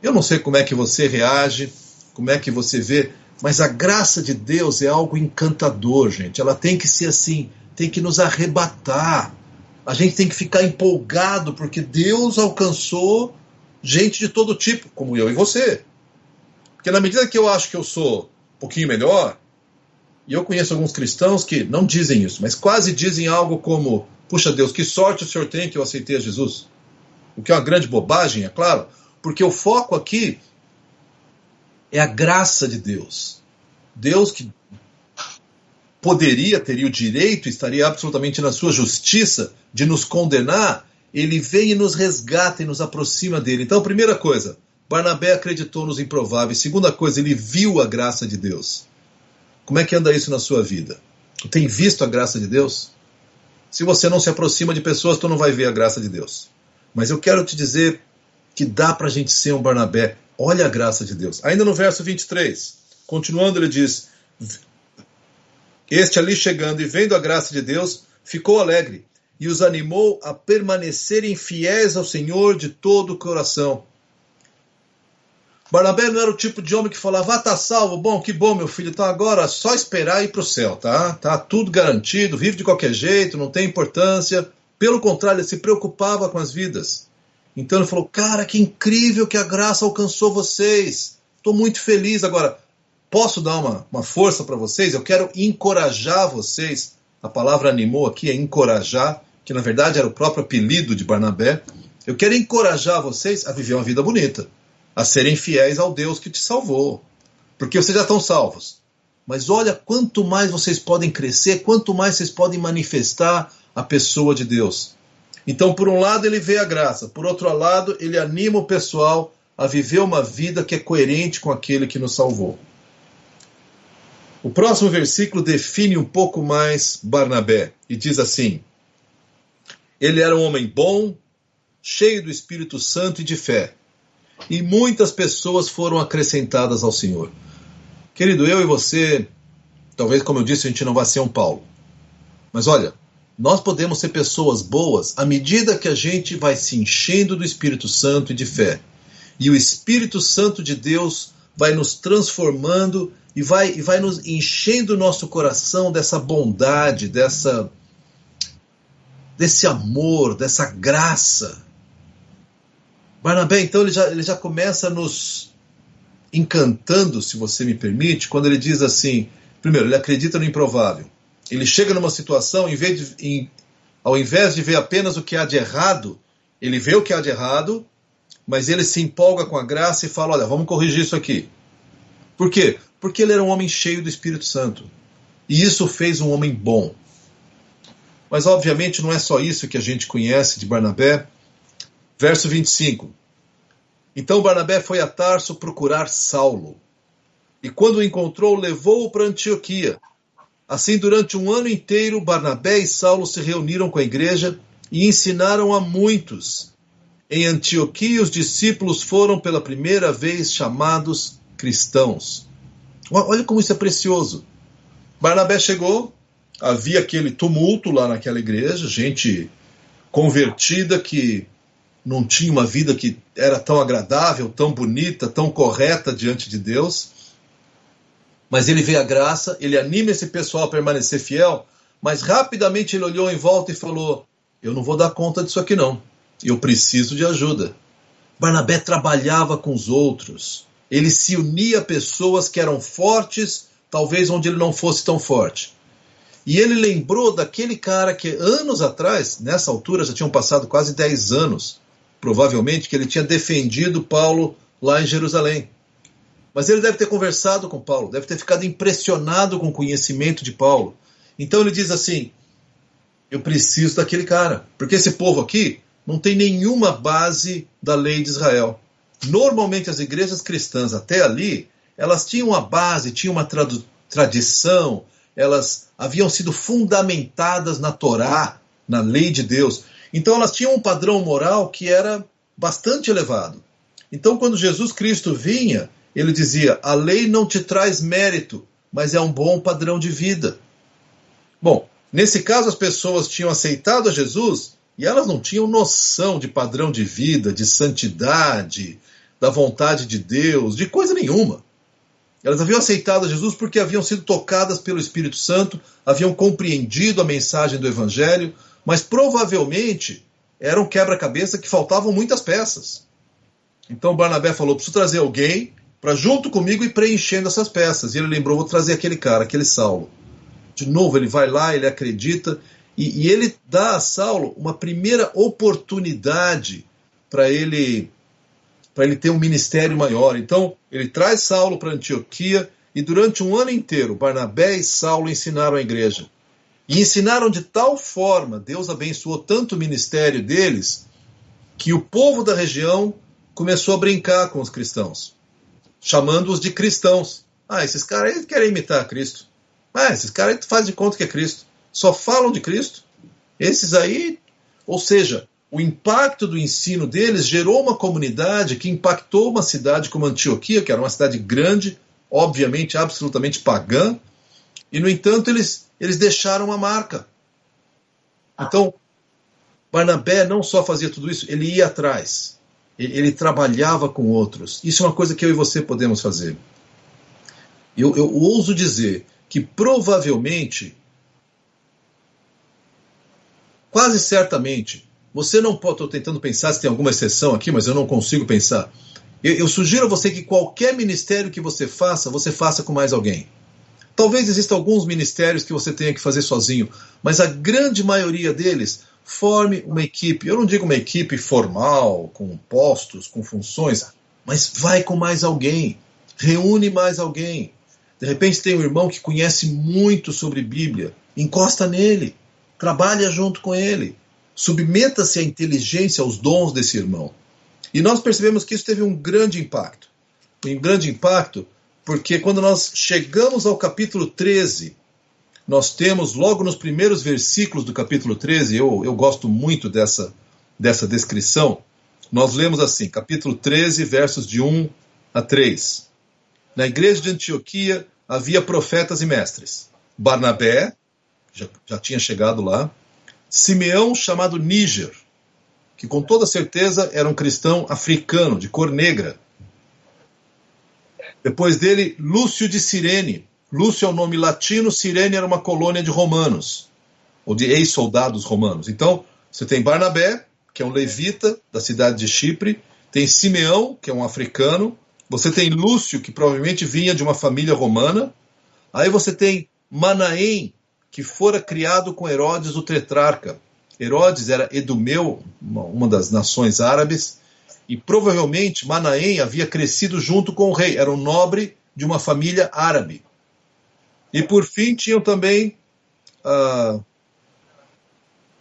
Eu não sei como é que você reage, como é que você vê, mas a graça de Deus é algo encantador, gente. Ela tem que ser assim, tem que nos arrebatar. A gente tem que ficar empolgado porque Deus alcançou gente de todo tipo, como eu e você. Porque na medida que eu acho que eu sou um pouquinho melhor, e eu conheço alguns cristãos que não dizem isso, mas quase dizem algo como: Puxa Deus, que sorte o senhor tem que eu aceitei a Jesus. O que é uma grande bobagem, é claro, porque o foco aqui é a graça de Deus. Deus que poderia, teria o direito, estaria absolutamente na sua justiça de nos condenar, ele vem e nos resgata e nos aproxima dele. Então, primeira coisa, Barnabé acreditou nos improváveis. Segunda coisa, ele viu a graça de Deus. Como é que anda isso na sua vida? Tem visto a graça de Deus? Se você não se aproxima de pessoas, tu não vai ver a graça de Deus. Mas eu quero te dizer que dá para a gente ser um Barnabé. Olha a graça de Deus. Ainda no verso 23, continuando, ele diz: Este ali chegando e vendo a graça de Deus, ficou alegre e os animou a permanecerem fiéis ao Senhor de todo o coração Barnabé não era o tipo de homem que falava, ah, tá salvo, bom, que bom, meu filho, então agora é só esperar ir para o céu, tá? Tá tudo garantido, vive de qualquer jeito, não tem importância. Pelo contrário, ele se preocupava com as vidas. Então ele falou, cara, que incrível que a graça alcançou vocês. Estou muito feliz. Agora, posso dar uma, uma força para vocês? Eu quero encorajar vocês. A palavra animou aqui é encorajar, que na verdade era o próprio apelido de Barnabé. Eu quero encorajar vocês a viver uma vida bonita a serem fiéis ao Deus que te salvou. Porque vocês já estão salvos. Mas olha quanto mais vocês podem crescer, quanto mais vocês podem manifestar a pessoa de Deus. Então, por um lado, ele vê a graça, por outro lado, ele anima o pessoal a viver uma vida que é coerente com aquele que nos salvou. O próximo versículo define um pouco mais Barnabé e diz assim: Ele era um homem bom, cheio do Espírito Santo e de fé e muitas pessoas foram acrescentadas ao Senhor. Querido, eu e você, talvez como eu disse, a gente não vai ser um Paulo. Mas olha, nós podemos ser pessoas boas à medida que a gente vai se enchendo do Espírito Santo e de fé. E o Espírito Santo de Deus vai nos transformando e vai, e vai nos enchendo o nosso coração dessa bondade, dessa desse amor, dessa graça Barnabé, então, ele já, ele já começa nos encantando, se você me permite, quando ele diz assim: primeiro, ele acredita no improvável. Ele chega numa situação, em vez de, em, ao invés de ver apenas o que há de errado, ele vê o que há de errado, mas ele se empolga com a graça e fala: olha, vamos corrigir isso aqui. Por quê? Porque ele era um homem cheio do Espírito Santo. E isso fez um homem bom. Mas obviamente não é só isso que a gente conhece de Barnabé. Verso 25. Então Barnabé foi a Tarso procurar Saulo. E quando o encontrou, levou-o para Antioquia. Assim, durante um ano inteiro, Barnabé e Saulo se reuniram com a igreja e ensinaram a muitos. Em Antioquia, os discípulos foram pela primeira vez chamados cristãos. Olha como isso é precioso. Barnabé chegou, havia aquele tumulto lá naquela igreja, gente convertida que não tinha uma vida que era tão agradável, tão bonita, tão correta diante de Deus. Mas ele vê a graça, ele anima esse pessoal a permanecer fiel, mas rapidamente ele olhou em volta e falou: Eu não vou dar conta disso aqui não. Eu preciso de ajuda. Barnabé trabalhava com os outros. Ele se unia a pessoas que eram fortes, talvez onde ele não fosse tão forte. E ele lembrou daquele cara que anos atrás, nessa altura já tinham passado quase 10 anos, provavelmente, que ele tinha defendido Paulo lá em Jerusalém. Mas ele deve ter conversado com Paulo, deve ter ficado impressionado com o conhecimento de Paulo. Então ele diz assim: Eu preciso daquele cara, porque esse povo aqui não tem nenhuma base da lei de Israel. Normalmente as igrejas cristãs até ali, elas tinham uma base, tinham uma tradição, elas haviam sido fundamentadas na Torá, na lei de Deus. Então elas tinham um padrão moral que era bastante elevado. Então quando Jesus Cristo vinha, ele dizia: "A lei não te traz mérito, mas é um bom padrão de vida". Bom, nesse caso as pessoas tinham aceitado a Jesus e elas não tinham noção de padrão de vida, de santidade, da vontade de Deus, de coisa nenhuma. Elas haviam aceitado Jesus porque haviam sido tocadas pelo Espírito Santo, haviam compreendido a mensagem do Evangelho, mas provavelmente era um quebra-cabeça que faltavam muitas peças. Então Barnabé falou: preciso trazer alguém para junto comigo ir preenchendo essas peças. E ele lembrou: vou trazer aquele cara, aquele Saulo. De novo, ele vai lá, ele acredita, e, e ele dá a Saulo uma primeira oportunidade para ele para ele ter um ministério maior. Então, ele traz Saulo para Antioquia e durante um ano inteiro, Barnabé e Saulo ensinaram a igreja. E ensinaram de tal forma, Deus abençoou tanto o ministério deles, que o povo da região começou a brincar com os cristãos, chamando-os de cristãos. Ah, esses caras aí querem imitar Cristo. Ah, esses caras aí fazem de conta que é Cristo só falam de Cristo. Esses aí, ou seja, o impacto do ensino deles gerou uma comunidade que impactou uma cidade como Antioquia, que era uma cidade grande, obviamente absolutamente pagã, e no entanto eles, eles deixaram uma marca. Então, Barnabé não só fazia tudo isso, ele ia atrás, ele, trabalhava com outros. Isso é uma coisa que eu e você podemos fazer. Eu, eu ouso dizer que provavelmente Quase certamente, você não pode. Estou tentando pensar se tem alguma exceção aqui, mas eu não consigo pensar. Eu, eu sugiro a você que qualquer ministério que você faça, você faça com mais alguém. Talvez existam alguns ministérios que você tenha que fazer sozinho, mas a grande maioria deles forme uma equipe. Eu não digo uma equipe formal, com postos, com funções, mas vai com mais alguém. Reúne mais alguém. De repente tem um irmão que conhece muito sobre Bíblia. Encosta nele. Trabalha junto com ele. Submeta-se à inteligência, aos dons desse irmão. E nós percebemos que isso teve um grande impacto. Um grande impacto porque quando nós chegamos ao capítulo 13, nós temos logo nos primeiros versículos do capítulo 13, eu, eu gosto muito dessa, dessa descrição, nós lemos assim, capítulo 13, versos de 1 a 3. Na igreja de Antioquia havia profetas e mestres. Barnabé, já, já tinha chegado lá. Simeão, chamado Níger, que com toda certeza era um cristão africano, de cor negra. Depois dele, Lúcio de Cirene. Lúcio é o um nome latino, Cirene era uma colônia de romanos, ou de ex-soldados romanos. Então, você tem Barnabé, que é um levita da cidade de Chipre, tem Simeão, que é um africano, você tem Lúcio, que provavelmente vinha de uma família romana, aí você tem Manaém, que fora criado com Herodes o tetrarca. Herodes era Edumeu, uma das nações árabes, e provavelmente Manaém havia crescido junto com o rei, era um nobre de uma família árabe. E por fim tinham também uh,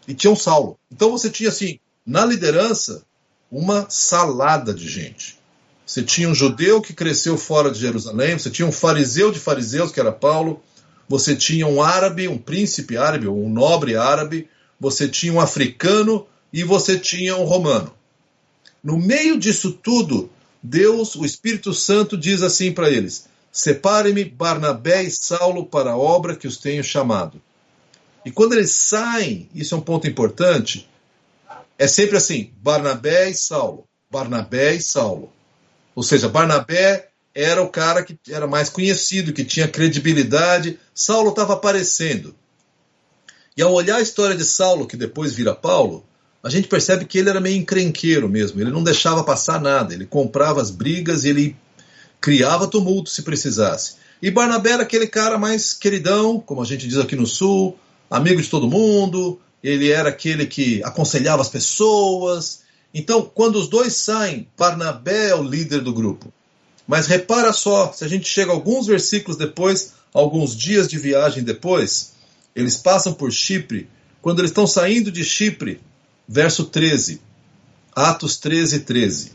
e tinha um Saulo. Então você tinha assim, na liderança, uma salada de gente. Você tinha um judeu que cresceu fora de Jerusalém, você tinha um fariseu de fariseus, que era Paulo, você tinha um árabe, um príncipe árabe, um nobre árabe, você tinha um africano e você tinha um romano. No meio disso tudo, Deus, o Espírito Santo, diz assim para eles: Separe-me Barnabé e Saulo para a obra que os tenho chamado. E quando eles saem, isso é um ponto importante, é sempre assim: Barnabé e Saulo, Barnabé e Saulo. Ou seja, Barnabé era o cara que era mais conhecido, que tinha credibilidade. Saulo estava aparecendo. E ao olhar a história de Saulo, que depois vira Paulo, a gente percebe que ele era meio encrenqueiro mesmo. Ele não deixava passar nada. Ele comprava as brigas e ele criava tumulto se precisasse. E Barnabé era aquele cara mais queridão, como a gente diz aqui no Sul, amigo de todo mundo. Ele era aquele que aconselhava as pessoas. Então, quando os dois saem, Barnabé é o líder do grupo. Mas repara só, se a gente chega alguns versículos depois, alguns dias de viagem depois, eles passam por Chipre. Quando eles estão saindo de Chipre, verso 13, Atos 13, 13.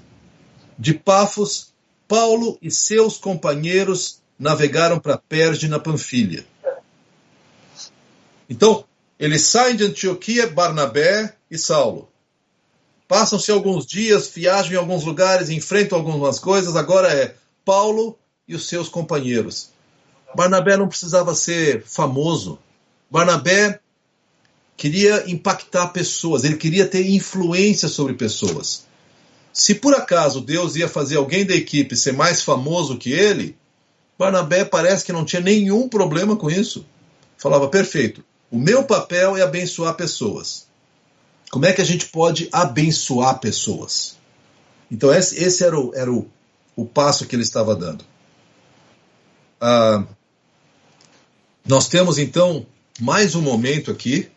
De Pafos, Paulo e seus companheiros navegaram para Perge na Panfilha. Então, eles saem de Antioquia, Barnabé e Saulo. Passam-se alguns dias, viajam em alguns lugares, enfrentam algumas coisas. Agora é Paulo e os seus companheiros. Barnabé não precisava ser famoso. Barnabé queria impactar pessoas, ele queria ter influência sobre pessoas. Se por acaso Deus ia fazer alguém da equipe ser mais famoso que ele, Barnabé parece que não tinha nenhum problema com isso. Falava, perfeito, o meu papel é abençoar pessoas. Como é que a gente pode abençoar pessoas? Então, esse, esse era, o, era o, o passo que ele estava dando. Ah, nós temos então mais um momento aqui.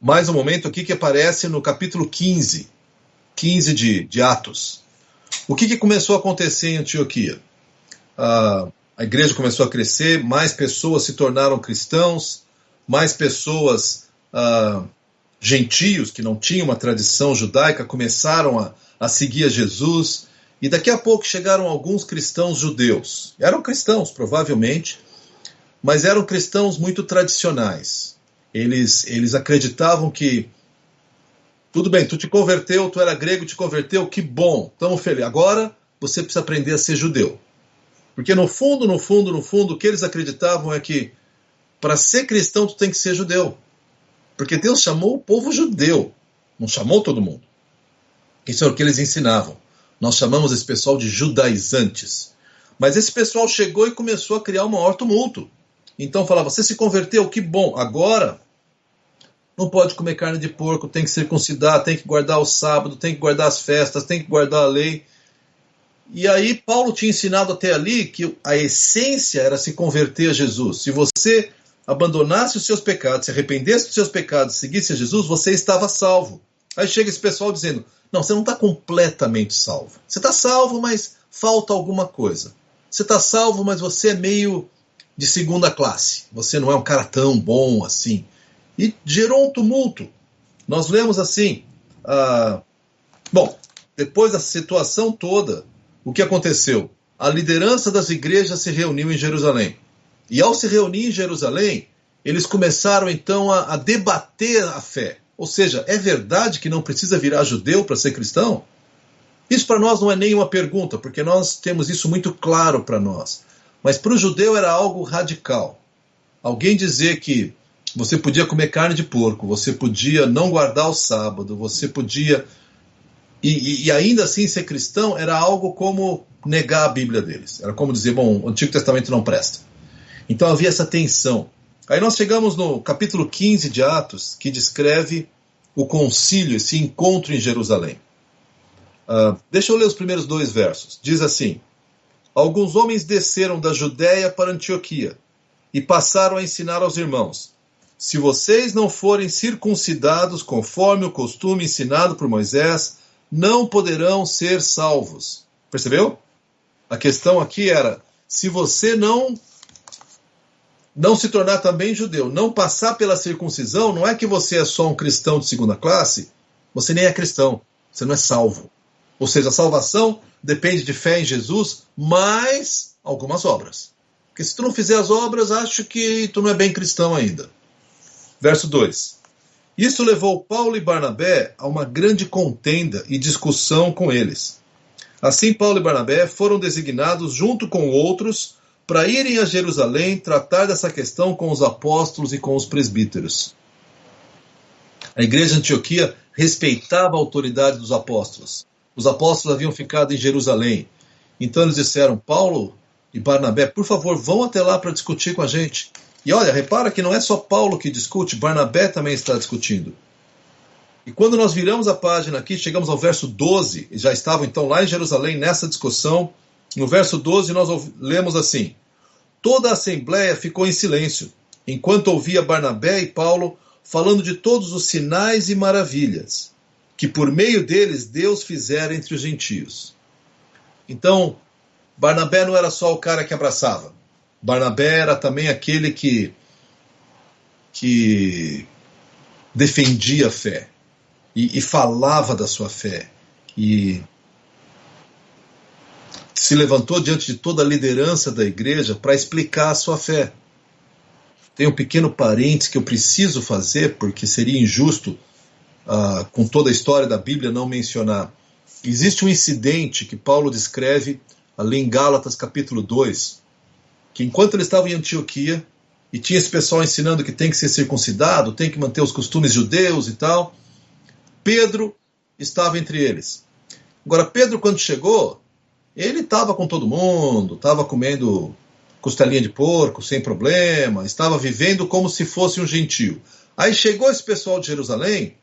Mais um momento aqui que aparece no capítulo 15, 15 de, de Atos. O que, que começou a acontecer em Antioquia? Ah, a igreja começou a crescer, mais pessoas se tornaram cristãos, mais pessoas ah, gentios que não tinham uma tradição judaica começaram a, a seguir a Jesus. E daqui a pouco chegaram alguns cristãos judeus. Eram cristãos, provavelmente, mas eram cristãos muito tradicionais. Eles, eles acreditavam que tudo bem, tu te converteu, tu era grego, te converteu, que bom, estamos felizes. Agora você precisa aprender a ser judeu. Porque no fundo, no fundo, no fundo, o que eles acreditavam é que para ser cristão tu tem que ser judeu. Porque Deus chamou o povo judeu, não chamou todo mundo. Isso é o que eles ensinavam. Nós chamamos esse pessoal de judaizantes. Mas esse pessoal chegou e começou a criar um maior tumulto. Então falava: você se converteu, que bom, agora não pode comer carne de porco, tem que circuncidar, tem que guardar o sábado, tem que guardar as festas, tem que guardar a lei. E aí Paulo tinha ensinado até ali que a essência era se converter a Jesus. Se você abandonasse os seus pecados, se arrependesse dos seus pecados, seguisse a Jesus, você estava salvo. Aí chega esse pessoal dizendo: não, você não está completamente salvo. Você está salvo, mas falta alguma coisa. Você está salvo, mas você é meio de segunda classe. Você não é um cara tão bom assim. E gerou um tumulto. Nós lemos assim. Ah, bom, depois da situação toda, o que aconteceu? A liderança das igrejas se reuniu em Jerusalém. E ao se reunir em Jerusalém, eles começaram então a, a debater a fé. Ou seja, é verdade que não precisa virar judeu para ser cristão? Isso para nós não é nenhuma pergunta, porque nós temos isso muito claro para nós. Mas para o judeu era algo radical. Alguém dizer que você podia comer carne de porco, você podia não guardar o sábado, você podia. E, e, ainda assim ser cristão era algo como negar a Bíblia deles. Era como dizer: bom, o Antigo Testamento não presta. Então havia essa tensão. Aí nós chegamos no capítulo 15 de Atos, que descreve o concílio, esse encontro em Jerusalém. Uh, deixa eu ler os primeiros dois versos. Diz assim: Alguns homens desceram da Judéia para Antioquia e passaram a ensinar aos irmãos: Se vocês não forem circuncidados conforme o costume ensinado por Moisés, não poderão ser salvos. Percebeu? A questão aqui era: se você não não se tornar também judeu, não passar pela circuncisão, não é que você é só um cristão de segunda classe, você nem é cristão, você não é salvo. Ou seja, a salvação depende de fé em Jesus, mais algumas obras. Porque se tu não fizer as obras, acho que tu não é bem cristão ainda. Verso 2. Isso levou Paulo e Barnabé a uma grande contenda e discussão com eles. Assim, Paulo e Barnabé foram designados, junto com outros, para irem a Jerusalém tratar dessa questão com os apóstolos e com os presbíteros. A igreja de Antioquia respeitava a autoridade dos apóstolos. Os apóstolos haviam ficado em Jerusalém. Então eles disseram: Paulo e Barnabé, por favor, vão até lá para discutir com a gente. E olha, repara que não é só Paulo que discute, Barnabé também está discutindo. E quando nós viramos a página aqui, chegamos ao verso 12, e já estavam então lá em Jerusalém nessa discussão, no verso 12, nós lemos assim: Toda a assembleia ficou em silêncio, enquanto ouvia Barnabé e Paulo falando de todos os sinais e maravilhas que por meio deles Deus fizera entre os gentios. Então, Barnabé não era só o cara que abraçava. Barnabé era também aquele que que defendia a fé e, e falava da sua fé e se levantou diante de toda a liderança da igreja para explicar a sua fé. Tem um pequeno parênteses que eu preciso fazer, porque seria injusto, uh, com toda a história da Bíblia, não mencionar. Existe um incidente que Paulo descreve ali em Gálatas capítulo 2, que enquanto ele estava em Antioquia, e tinha esse pessoal ensinando que tem que ser circuncidado, tem que manter os costumes judeus e tal, Pedro estava entre eles. Agora, Pedro, quando chegou, ele estava com todo mundo, estava comendo costelinha de porco sem problema, estava vivendo como se fosse um gentio. Aí chegou esse pessoal de Jerusalém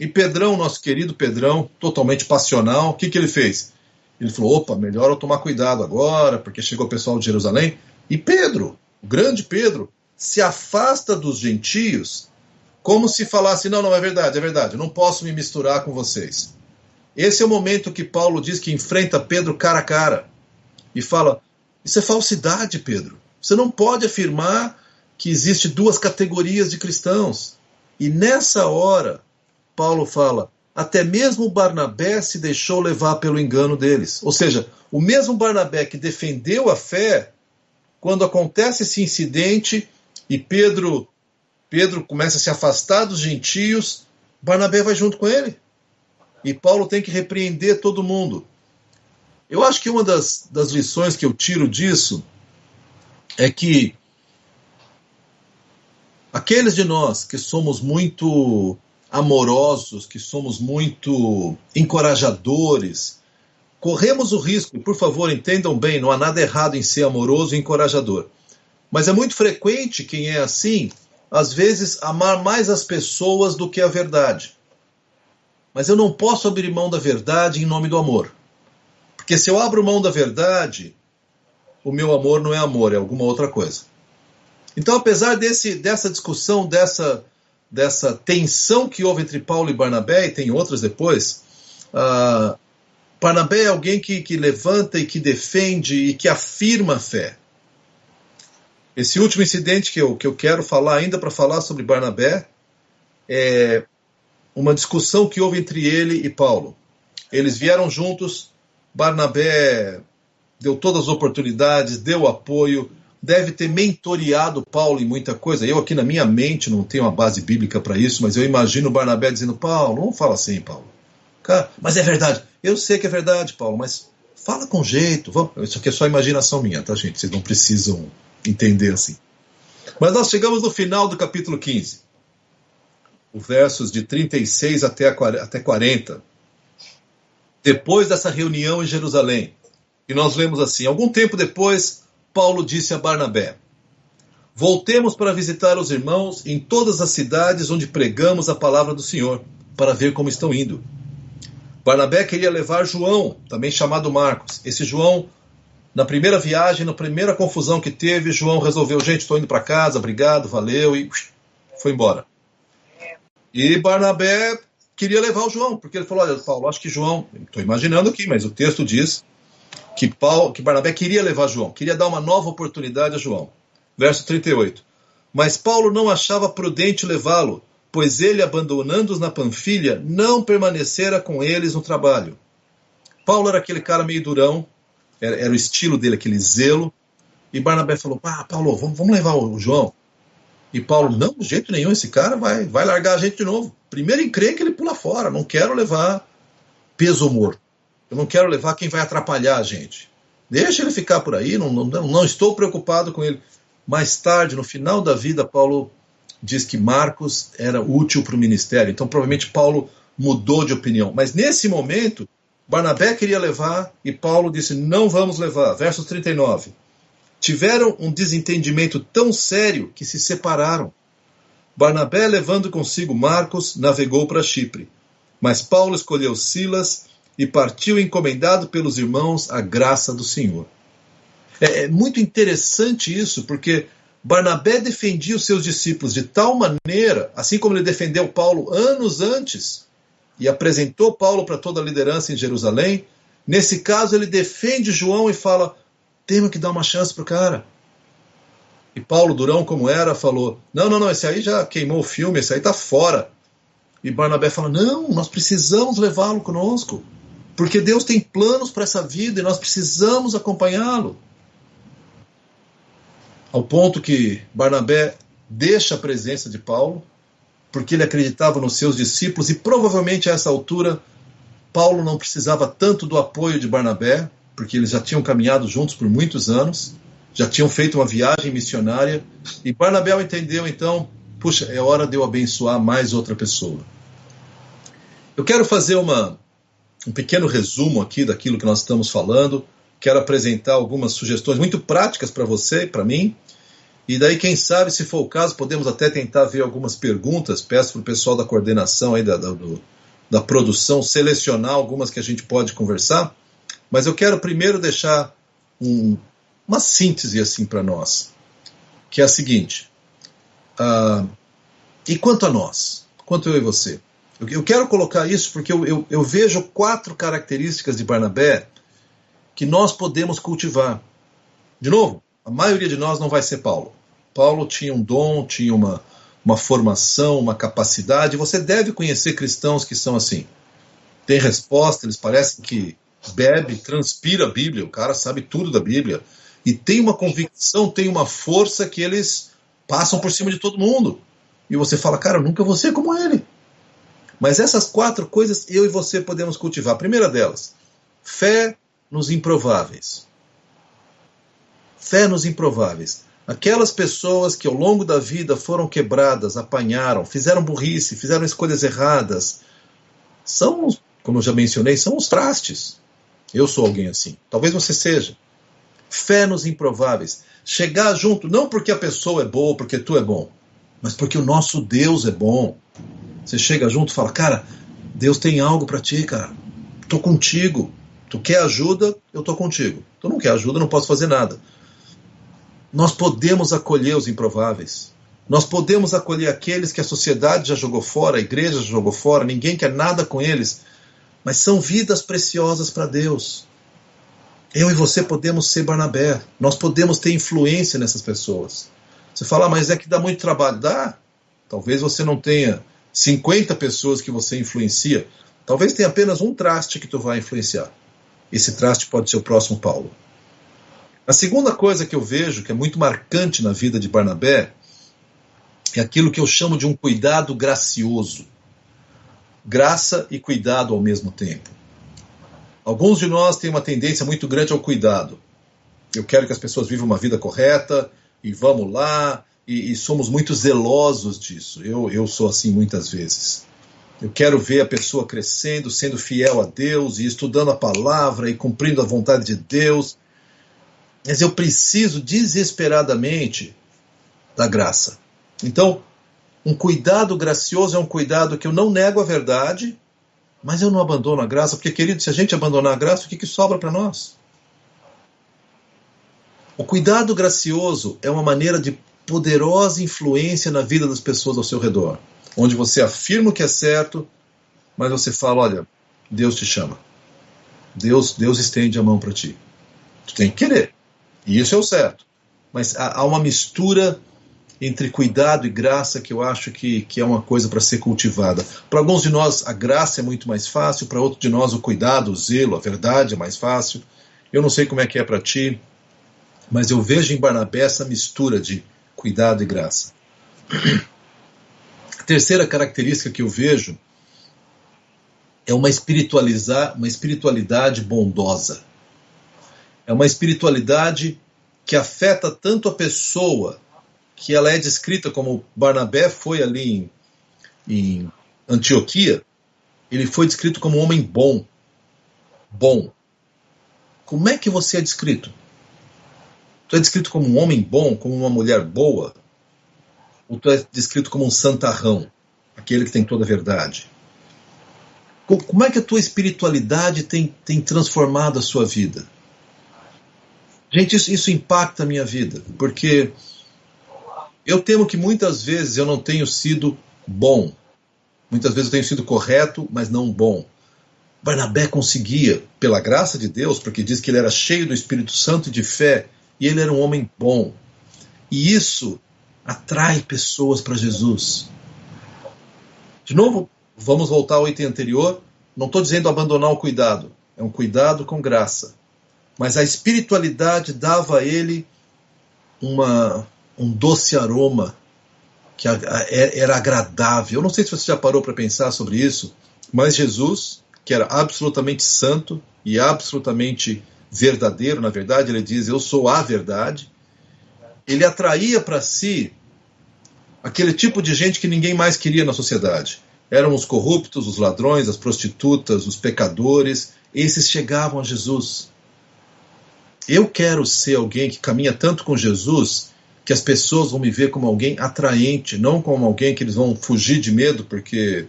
e Pedrão, nosso querido Pedrão, totalmente passional, o que, que ele fez? Ele falou: opa, melhor eu tomar cuidado agora, porque chegou o pessoal de Jerusalém. E Pedro, o grande Pedro, se afasta dos gentios como se falasse: não, não é verdade, é verdade, não posso me misturar com vocês. Esse é o momento que Paulo diz que enfrenta Pedro cara a cara e fala: Isso é falsidade, Pedro. Você não pode afirmar que existe duas categorias de cristãos. E nessa hora, Paulo fala: até mesmo Barnabé se deixou levar pelo engano deles. Ou seja, o mesmo Barnabé que defendeu a fé, quando acontece esse incidente e Pedro Pedro começa a se afastar dos gentios, Barnabé vai junto com ele. E Paulo tem que repreender todo mundo. Eu acho que uma das, das lições que eu tiro disso é que aqueles de nós que somos muito amorosos, que somos muito encorajadores, corremos o risco, por favor entendam bem, não há nada errado em ser amoroso e encorajador. Mas é muito frequente quem é assim, às vezes, amar mais as pessoas do que a verdade. Mas eu não posso abrir mão da verdade em nome do amor. Porque se eu abro mão da verdade, o meu amor não é amor, é alguma outra coisa. Então, apesar desse, dessa discussão, dessa, dessa tensão que houve entre Paulo e Barnabé, e tem outras depois, uh, Barnabé é alguém que, que levanta e que defende e que afirma a fé. Esse último incidente que eu, que eu quero falar ainda para falar sobre Barnabé é uma discussão que houve entre ele e Paulo. Eles vieram juntos, Barnabé deu todas as oportunidades, deu apoio, deve ter mentoreado Paulo em muita coisa. Eu aqui na minha mente não tenho uma base bíblica para isso, mas eu imagino Barnabé dizendo: Paulo, não fala assim, Paulo. Cara, mas é verdade. Eu sei que é verdade, Paulo, mas fala com jeito. Vamos. Isso aqui é só imaginação minha, tá, gente? Vocês não precisam entender assim. Mas nós chegamos no final do capítulo 15 os versos de 36 até, até 40, depois dessa reunião em Jerusalém, e nós lemos assim: algum tempo depois, Paulo disse a Barnabé: Voltemos para visitar os irmãos em todas as cidades onde pregamos a palavra do Senhor, para ver como estão indo. Barnabé queria levar João, também chamado Marcos. Esse João, na primeira viagem, na primeira confusão que teve, João resolveu: gente, estou indo para casa, obrigado, valeu, e foi embora. E Barnabé queria levar o João, porque ele falou: Olha, Paulo, acho que João, estou imaginando aqui, mas o texto diz que, Paulo, que Barnabé queria levar João, queria dar uma nova oportunidade a João. Verso 38. Mas Paulo não achava prudente levá-lo, pois ele, abandonando-os na Panfilha, não permanecera com eles no trabalho. Paulo era aquele cara meio durão, era, era o estilo dele, aquele zelo. E Barnabé falou: Ah, Paulo, vamos, vamos levar o João. E Paulo, não, de jeito nenhum, esse cara vai, vai largar a gente de novo. Primeiro encrenca que ele pula fora, não quero levar peso morto. Eu não quero levar quem vai atrapalhar a gente. Deixa ele ficar por aí, não, não, não estou preocupado com ele. Mais tarde, no final da vida, Paulo diz que Marcos era útil para o ministério. Então, provavelmente, Paulo mudou de opinião. Mas nesse momento, Barnabé queria levar e Paulo disse: não vamos levar. Verso 39. Tiveram um desentendimento tão sério que se separaram. Barnabé, levando consigo Marcos, navegou para Chipre. Mas Paulo escolheu Silas e partiu encomendado pelos irmãos à graça do Senhor. É, é muito interessante isso, porque Barnabé defendia os seus discípulos de tal maneira, assim como ele defendeu Paulo anos antes, e apresentou Paulo para toda a liderança em Jerusalém. Nesse caso, ele defende João e fala: temos que dar uma chance para o cara. E Paulo, durão como era, falou: não, não, não, esse aí já queimou o filme, esse aí está fora. E Barnabé fala: não, nós precisamos levá-lo conosco, porque Deus tem planos para essa vida e nós precisamos acompanhá-lo. Ao ponto que Barnabé deixa a presença de Paulo, porque ele acreditava nos seus discípulos e provavelmente a essa altura Paulo não precisava tanto do apoio de Barnabé, porque eles já tinham caminhado juntos por muitos anos, já tinham feito uma viagem missionária, e Barnabé entendeu então, puxa, é hora de eu abençoar mais outra pessoa. Eu quero fazer uma, um pequeno resumo aqui daquilo que nós estamos falando, quero apresentar algumas sugestões muito práticas para você e para mim, e daí, quem sabe, se for o caso, podemos até tentar ver algumas perguntas. Peço para o pessoal da coordenação aí da, da, do, da produção selecionar algumas que a gente pode conversar. Mas eu quero primeiro deixar um, uma síntese assim para nós, que é a seguinte: uh, e quanto a nós, quanto eu e você? Eu, eu quero colocar isso porque eu, eu, eu vejo quatro características de Barnabé que nós podemos cultivar. De novo, a maioria de nós não vai ser Paulo. Paulo tinha um dom, tinha uma, uma formação, uma capacidade. Você deve conhecer cristãos que são assim. Tem resposta, eles parecem que bebe, transpira a Bíblia, o cara sabe tudo da Bíblia. E tem uma convicção, tem uma força que eles passam por cima de todo mundo. E você fala, cara, eu nunca vou ser como ele. Mas essas quatro coisas eu e você podemos cultivar. A primeira delas, fé nos improváveis. Fé nos improváveis. Aquelas pessoas que ao longo da vida foram quebradas, apanharam, fizeram burrice, fizeram escolhas erradas, são, como eu já mencionei, são os trastes. Eu sou alguém assim. Talvez você seja. Fé nos improváveis. Chegar junto, não porque a pessoa é boa, porque tu é bom, mas porque o nosso Deus é bom. Você chega junto e fala, cara, Deus tem algo para ti, cara. Tô contigo. Tu quer ajuda, eu tô contigo. Tu não quer ajuda, não posso fazer nada. Nós podemos acolher os improváveis. Nós podemos acolher aqueles que a sociedade já jogou fora, a igreja já jogou fora, ninguém quer nada com eles mas são vidas preciosas para Deus. Eu e você podemos ser Barnabé, nós podemos ter influência nessas pessoas. Você fala, ah, mas é que dá muito trabalho. Dá. Talvez você não tenha 50 pessoas que você influencia. Talvez tenha apenas um traste que tu vai influenciar. Esse traste pode ser o próximo Paulo. A segunda coisa que eu vejo que é muito marcante na vida de Barnabé é aquilo que eu chamo de um cuidado gracioso graça e cuidado ao mesmo tempo. Alguns de nós têm uma tendência muito grande ao cuidado. Eu quero que as pessoas vivam uma vida correta e vamos lá, e, e somos muito zelosos disso. Eu, eu sou assim muitas vezes. Eu quero ver a pessoa crescendo, sendo fiel a Deus e estudando a palavra e cumprindo a vontade de Deus. Mas eu preciso desesperadamente da graça. Então, um cuidado gracioso é um cuidado que eu não nego a verdade, mas eu não abandono a graça, porque, querido, se a gente abandonar a graça, o que, que sobra para nós? O cuidado gracioso é uma maneira de poderosa influência na vida das pessoas ao seu redor, onde você afirma o que é certo, mas você fala: olha, Deus te chama. Deus, Deus estende a mão para ti. Tu tem que querer. E isso é o certo. Mas há uma mistura entre cuidado e graça que eu acho que, que é uma coisa para ser cultivada. Para alguns de nós, a graça é muito mais fácil, para outros de nós, o cuidado, o zelo, a verdade é mais fácil. Eu não sei como é que é para ti, mas eu vejo em Barnabé essa mistura de cuidado e graça. Terceira característica que eu vejo é uma, espiritualizar, uma espiritualidade bondosa. É uma espiritualidade que afeta tanto a pessoa, que ela é descrita como Barnabé foi ali em, em Antioquia, ele foi descrito como um homem bom. Bom. Como é que você é descrito? Tu é descrito como um homem bom, como uma mulher boa? Ou tu é descrito como um santarrão, aquele que tem toda a verdade? Como é que a tua espiritualidade tem, tem transformado a sua vida? Gente, isso, isso impacta a minha vida, porque eu temo que muitas vezes eu não tenho sido bom. Muitas vezes eu tenho sido correto, mas não bom. Barnabé conseguia, pela graça de Deus, porque diz que ele era cheio do Espírito Santo e de fé, e ele era um homem bom. E isso atrai pessoas para Jesus. De novo, vamos voltar ao item anterior. Não estou dizendo abandonar o cuidado, é um cuidado com graça. Mas a espiritualidade dava a ele uma, um doce aroma que era agradável. Eu não sei se você já parou para pensar sobre isso, mas Jesus, que era absolutamente santo e absolutamente verdadeiro, na verdade, ele diz: Eu sou a verdade. Ele atraía para si aquele tipo de gente que ninguém mais queria na sociedade. Eram os corruptos, os ladrões, as prostitutas, os pecadores. Esses chegavam a Jesus. Eu quero ser alguém que caminha tanto com Jesus que as pessoas vão me ver como alguém atraente, não como alguém que eles vão fugir de medo porque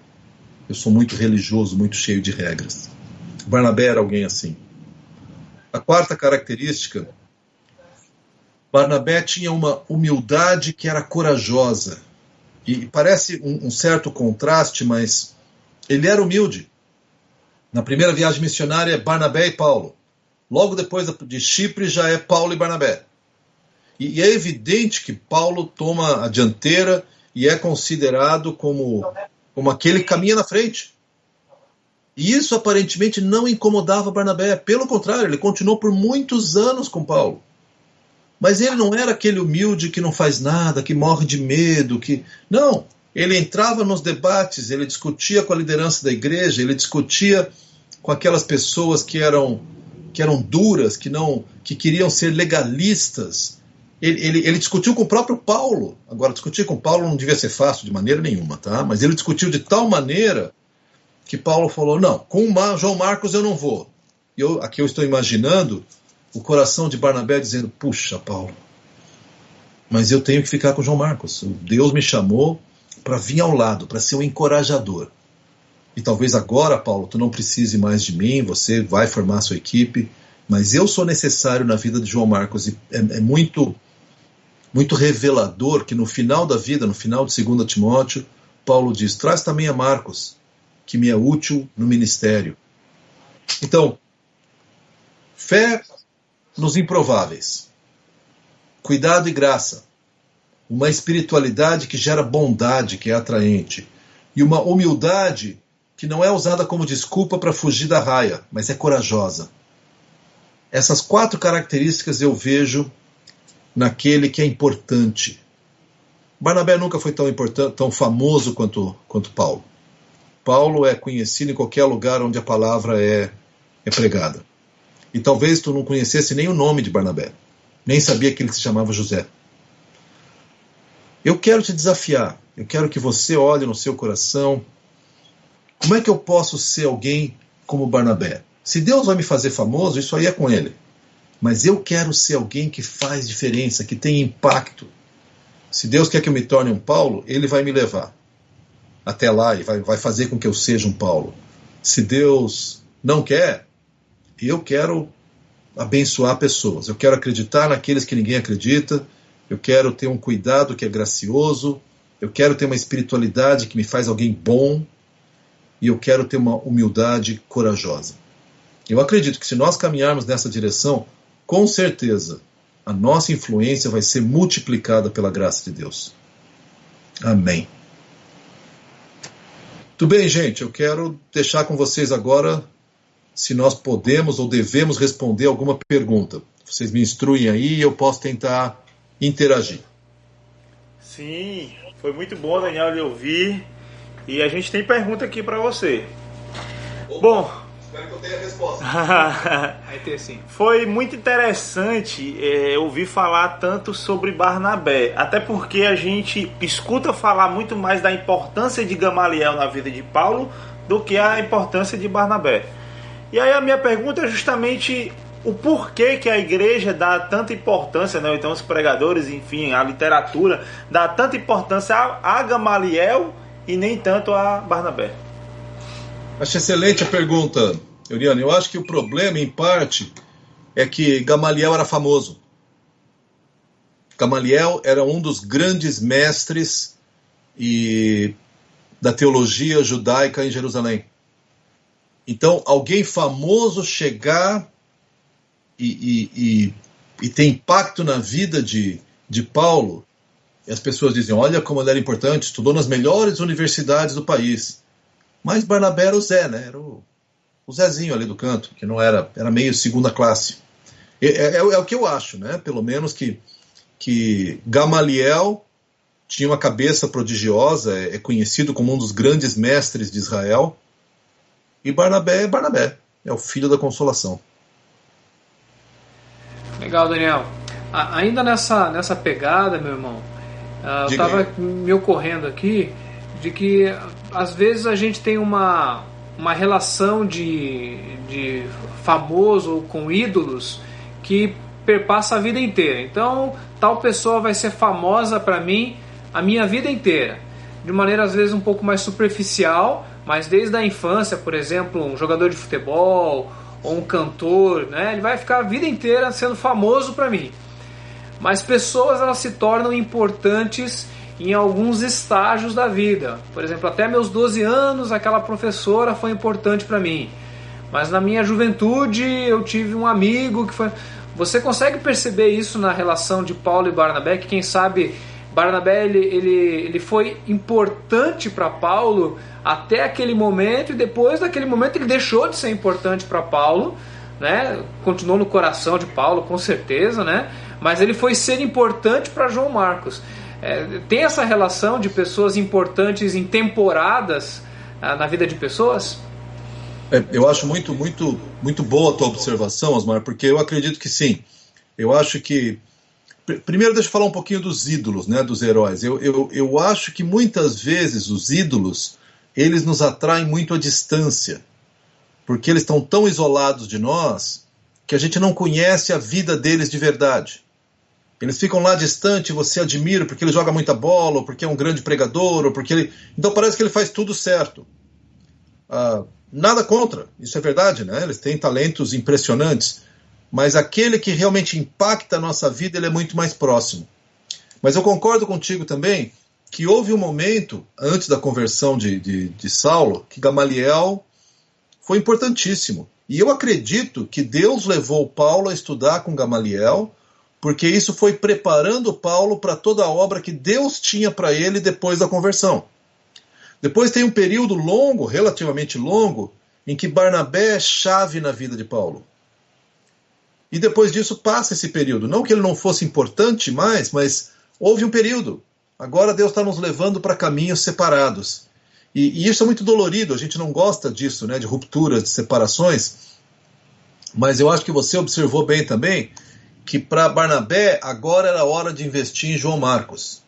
eu sou muito religioso, muito cheio de regras. Barnabé era alguém assim. A quarta característica, Barnabé tinha uma humildade que era corajosa. E parece um, um certo contraste, mas ele era humilde. Na primeira viagem missionária, Barnabé e Paulo. Logo depois de Chipre já é Paulo e Barnabé. E, é evidente que Paulo toma a dianteira e é considerado como, como aquele que caminha na frente. E isso aparentemente não incomodava Barnabé. Pelo contrário, ele continuou por muitos anos com Paulo. Mas ele não era aquele humilde que não faz nada, que morre de medo, que. Não. Ele entrava nos debates, ele discutia com a liderança da igreja, ele discutia com aquelas pessoas que eram que eram duras, que não que queriam ser legalistas. Ele, ele, ele, discutiu com o próprio Paulo. Agora, discutir com Paulo não devia ser fácil de maneira nenhuma, tá? Mas ele discutiu de tal maneira que Paulo falou: não, com João Marcos eu não vou. Eu, aqui eu estou imaginando o coração de Barnabé dizendo: puxa, Paulo, mas eu tenho que ficar com João Marcos. Deus me chamou para vir ao lado, para ser um encorajador. E talvez agora, Paulo, tu não precise mais de mim, você vai formar sua equipe, mas eu sou necessário na vida de João Marcos. E é, é muito, muito revelador que no final da vida, no final de 2 Timóteo, Paulo diz: traz também a Marcos, que me é útil no ministério. Então, fé nos improváveis, cuidado e graça, uma espiritualidade que gera bondade, que é atraente, e uma humildade que não é usada como desculpa para fugir da raia, mas é corajosa. Essas quatro características eu vejo naquele que é importante. Barnabé nunca foi tão importante, tão famoso quanto, quanto Paulo. Paulo é conhecido em qualquer lugar onde a palavra é, é pregada. E talvez tu não conhecesse nem o nome de Barnabé, nem sabia que ele se chamava José. Eu quero te desafiar, eu quero que você olhe no seu coração. Como é que eu posso ser alguém como Barnabé? Se Deus vai me fazer famoso, isso aí é com ele. Mas eu quero ser alguém que faz diferença, que tem impacto. Se Deus quer que eu me torne um Paulo, ele vai me levar até lá e vai, vai fazer com que eu seja um Paulo. Se Deus não quer, eu quero abençoar pessoas. Eu quero acreditar naqueles que ninguém acredita. Eu quero ter um cuidado que é gracioso. Eu quero ter uma espiritualidade que me faz alguém bom. E eu quero ter uma humildade corajosa. Eu acredito que se nós caminharmos nessa direção, com certeza a nossa influência vai ser multiplicada pela graça de Deus. Amém. Tudo bem, gente, eu quero deixar com vocês agora se nós podemos ou devemos responder alguma pergunta. Vocês me instruem aí e eu posso tentar interagir. Sim, foi muito bom, Daniel, lhe ouvir. E a gente tem pergunta aqui para você. Opa, bom, espero que eu tenha a resposta. Vai ter sim. Foi muito interessante é, ouvir falar tanto sobre Barnabé, até porque a gente escuta falar muito mais da importância de Gamaliel na vida de Paulo do que a importância de Barnabé. E aí a minha pergunta é justamente o porquê que a igreja dá tanta importância, né? então os pregadores, enfim, a literatura, dá tanta importância a, Gamaliel e nem tanto a Barnabé. Acho excelente a pergunta, Euriano. Eu acho que o problema, em parte, é que Gamaliel era famoso. Gamaliel era um dos grandes mestres e da teologia judaica em Jerusalém. Então, alguém famoso chegar e, e, e, e ter impacto na vida de, de Paulo, e as pessoas dizem: olha como ele era importante, estudou nas melhores universidades do país. Mas Barnabé era o Zé, né? Era o, o Zezinho ali do canto, que não era, era meio segunda classe. É, é, é, o que eu acho, né? Pelo menos que, que Gamaliel tinha uma cabeça prodigiosa, é, é conhecido como um dos grandes mestres de Israel. E Barnabé é Barnabé, é o filho da consolação. Legal, Daniel. ainda nessa, nessa pegada, meu irmão, uh, eu estava me ocorrendo aqui de que às vezes a gente tem uma, uma relação de, de famoso com ídolos que perpassa a vida inteira. Então, tal pessoa vai ser famosa para mim a minha vida inteira. De maneira às vezes um pouco mais superficial, mas desde a infância, por exemplo, um jogador de futebol ou um cantor, né, ele vai ficar a vida inteira sendo famoso para mim. Mas pessoas elas se tornam importantes em alguns estágios da vida. Por exemplo, até meus 12 anos, aquela professora foi importante para mim. Mas na minha juventude, eu tive um amigo que foi. Você consegue perceber isso na relação de Paulo e Barnabé? Que quem sabe Barnabé ele, ele, ele foi importante para Paulo até aquele momento e depois daquele momento ele deixou de ser importante para Paulo, né? Continuou no coração de Paulo com certeza, né? Mas ele foi ser importante para João Marcos. É, tem essa relação de pessoas importantes em temporadas ah, na vida de pessoas? É, eu acho muito, muito, muito boa a tua observação, Osmar, porque eu acredito que sim. Eu acho que. Primeiro, deixa eu falar um pouquinho dos ídolos, né, dos heróis. Eu, eu, eu acho que muitas vezes os ídolos eles nos atraem muito à distância, porque eles estão tão isolados de nós que a gente não conhece a vida deles de verdade. Eles ficam lá distante, você admira porque ele joga muita bola, ou porque é um grande pregador, ou porque ele. Então parece que ele faz tudo certo. Ah, nada contra, isso é verdade, né? Eles têm talentos impressionantes. Mas aquele que realmente impacta a nossa vida, ele é muito mais próximo. Mas eu concordo contigo também que houve um momento, antes da conversão de, de, de Saulo, que Gamaliel foi importantíssimo. E eu acredito que Deus levou Paulo a estudar com Gamaliel porque isso foi preparando Paulo para toda a obra que Deus tinha para ele depois da conversão. Depois tem um período longo, relativamente longo, em que Barnabé é chave na vida de Paulo. E depois disso passa esse período. Não que ele não fosse importante mais, mas houve um período. Agora Deus está nos levando para caminhos separados. E, e, isso é muito dolorido, a gente não gosta disso, né, de rupturas, de separações. Mas eu acho que você observou bem também que para Barnabé agora era hora de investir em João Marcos.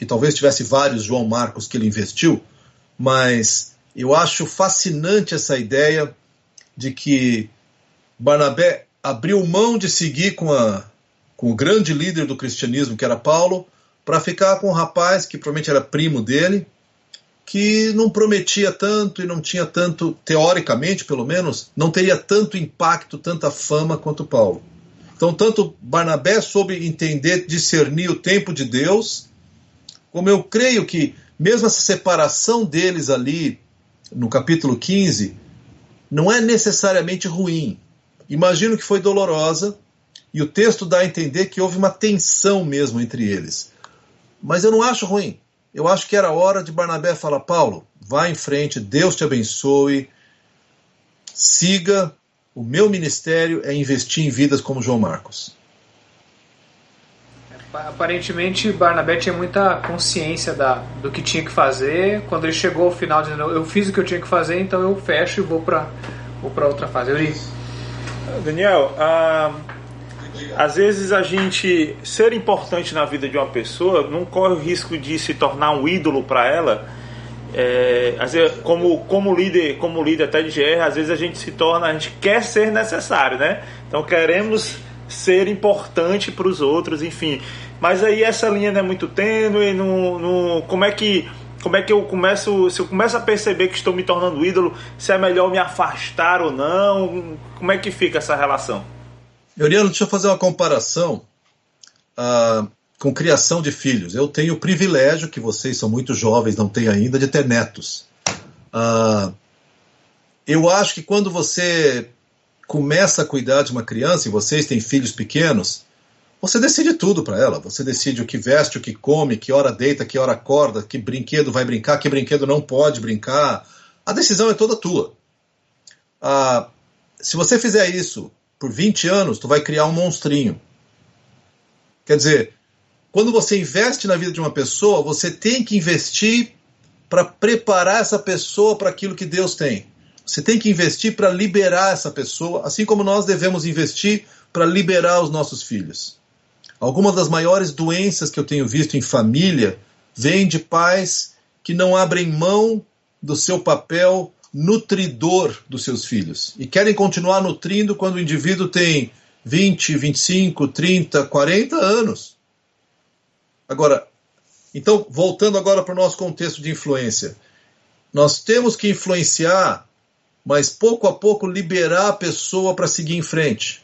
E talvez tivesse vários João Marcos que ele investiu, mas eu acho fascinante essa ideia de que Barnabé abriu mão de seguir com, a, com o grande líder do cristianismo, que era Paulo, para ficar com um rapaz que provavelmente era primo dele, que não prometia tanto e não tinha tanto, teoricamente pelo menos, não teria tanto impacto, tanta fama quanto Paulo. Então, tanto Barnabé soube entender, discernir o tempo de Deus, como eu creio que, mesmo essa separação deles ali, no capítulo 15, não é necessariamente ruim. Imagino que foi dolorosa, e o texto dá a entender que houve uma tensão mesmo entre eles. Mas eu não acho ruim. eu acho que era hora de Barnabé falar: Paulo, vá em frente, Deus te abençoe, siga. O meu ministério é investir em vidas como João Marcos. Aparentemente, Barnabé tinha muita consciência da, do que tinha que fazer. Quando ele chegou ao final, dizendo: Eu fiz o que eu tinha que fazer, então eu fecho e vou para vou outra fase. Eu. Daniel, ah, às vezes a gente ser importante na vida de uma pessoa não corre o risco de se tornar um ídolo para ela. É, às vezes, como, como líder, como líder até de GR, às vezes a gente se torna, a gente quer ser necessário, né? Então queremos ser importante para os outros, enfim. Mas aí essa linha não é muito tênue, não, não, como é que como é que eu começo, se eu começo a perceber que estou me tornando ídolo, se é melhor me afastar ou não, como é que fica essa relação? Euriano, deixa eu fazer uma comparação uh, com criação de filhos. Eu tenho o privilégio, que vocês são muito jovens, não têm ainda, de ter netos. Uh, eu acho que quando você começa a cuidar de uma criança, e vocês têm filhos pequenos, você decide tudo para ela. Você decide o que veste, o que come, que hora deita, que hora acorda, que brinquedo vai brincar, que brinquedo não pode brincar. A decisão é toda tua. Ah, se você fizer isso por 20 anos, tu vai criar um monstrinho. Quer dizer, quando você investe na vida de uma pessoa, você tem que investir para preparar essa pessoa para aquilo que Deus tem. Você tem que investir para liberar essa pessoa, assim como nós devemos investir para liberar os nossos filhos. Algumas das maiores doenças que eu tenho visto em família vêm de pais que não abrem mão do seu papel nutridor dos seus filhos e querem continuar nutrindo quando o indivíduo tem 20, 25, 30, 40 anos. Agora, então, voltando agora para o nosso contexto de influência, nós temos que influenciar, mas pouco a pouco liberar a pessoa para seguir em frente.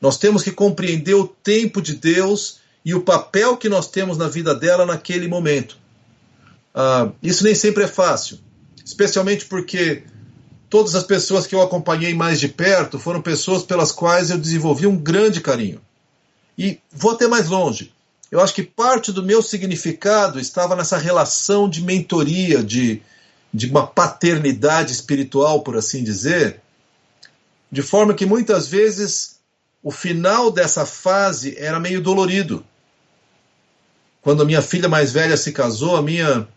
Nós temos que compreender o tempo de Deus e o papel que nós temos na vida dela naquele momento. Ah, isso nem sempre é fácil, especialmente porque todas as pessoas que eu acompanhei mais de perto foram pessoas pelas quais eu desenvolvi um grande carinho. E vou até mais longe. Eu acho que parte do meu significado estava nessa relação de mentoria, de, de uma paternidade espiritual, por assim dizer, de forma que muitas vezes o final dessa fase era meio dolorido. Quando a minha filha mais velha se casou, a minha,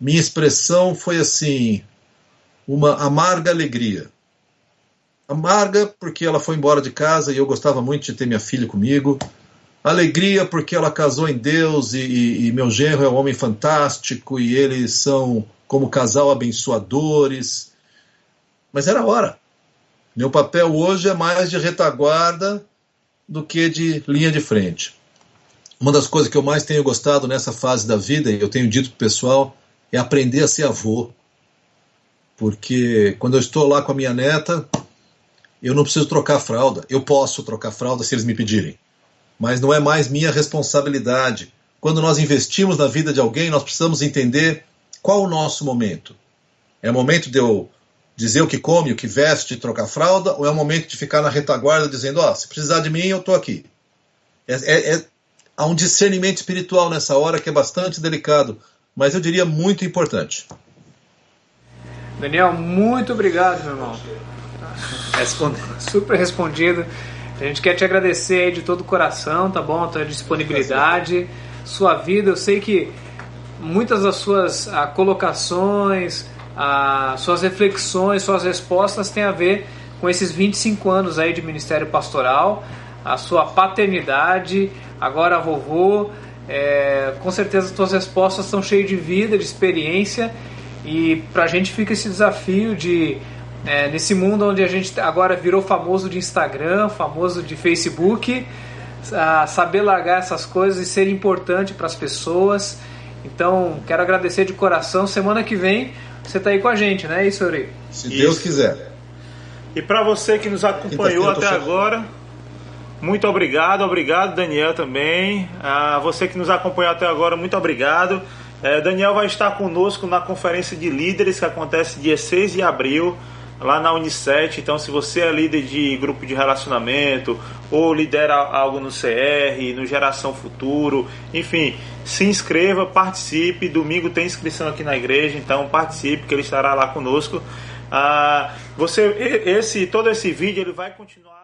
minha expressão foi assim: uma amarga alegria. Amarga porque ela foi embora de casa e eu gostava muito de ter minha filha comigo. Alegria porque ela casou em Deus e, e, e meu genro é um homem fantástico e eles são, como casal, abençoadores. Mas era hora. Meu papel hoje é mais de retaguarda do que de linha de frente. Uma das coisas que eu mais tenho gostado nessa fase da vida, e eu tenho dito para o pessoal, é aprender a ser avô. Porque quando eu estou lá com a minha neta, eu não preciso trocar fralda. Eu posso trocar fralda se eles me pedirem. Mas não é mais minha responsabilidade. Quando nós investimos na vida de alguém, nós precisamos entender qual o nosso momento. É momento de eu dizer o que come, o que veste, trocar fralda, ou é o momento de ficar na retaguarda dizendo, ó, oh, se precisar de mim, eu estou aqui. É, é, é, há um discernimento espiritual nessa hora que é bastante delicado, mas eu diria muito importante. Daniel, muito obrigado, meu irmão. Responde. Super respondido. A gente quer te agradecer de todo o coração, tá bom? A tua disponibilidade, sua vida. Eu sei que muitas das suas ah, colocações, a, suas reflexões, suas respostas têm a ver com esses 25 anos aí de ministério pastoral, a sua paternidade, agora vovô. É, com certeza as suas respostas estão cheias de vida, de experiência e para a gente fica esse desafio de é, nesse mundo onde a gente agora virou famoso de Instagram, famoso de Facebook, saber largar essas coisas e ser importante para as pessoas. Então, quero agradecer de coração. Semana que vem você está aí com a gente, né? Isso, Uri? Se Isso. Deus quiser. E para você que nos acompanhou até agora, muito obrigado, obrigado Daniel também. A você que nos acompanhou até agora, muito obrigado. É, Daniel vai estar conosco na conferência de líderes que acontece dia 6 de abril lá na Unicet. Então, se você é líder de grupo de relacionamento ou lidera algo no CR, no Geração Futuro, enfim, se inscreva, participe. Domingo tem inscrição aqui na igreja, então participe, que ele estará lá conosco. Ah, você, esse, todo esse vídeo ele vai continuar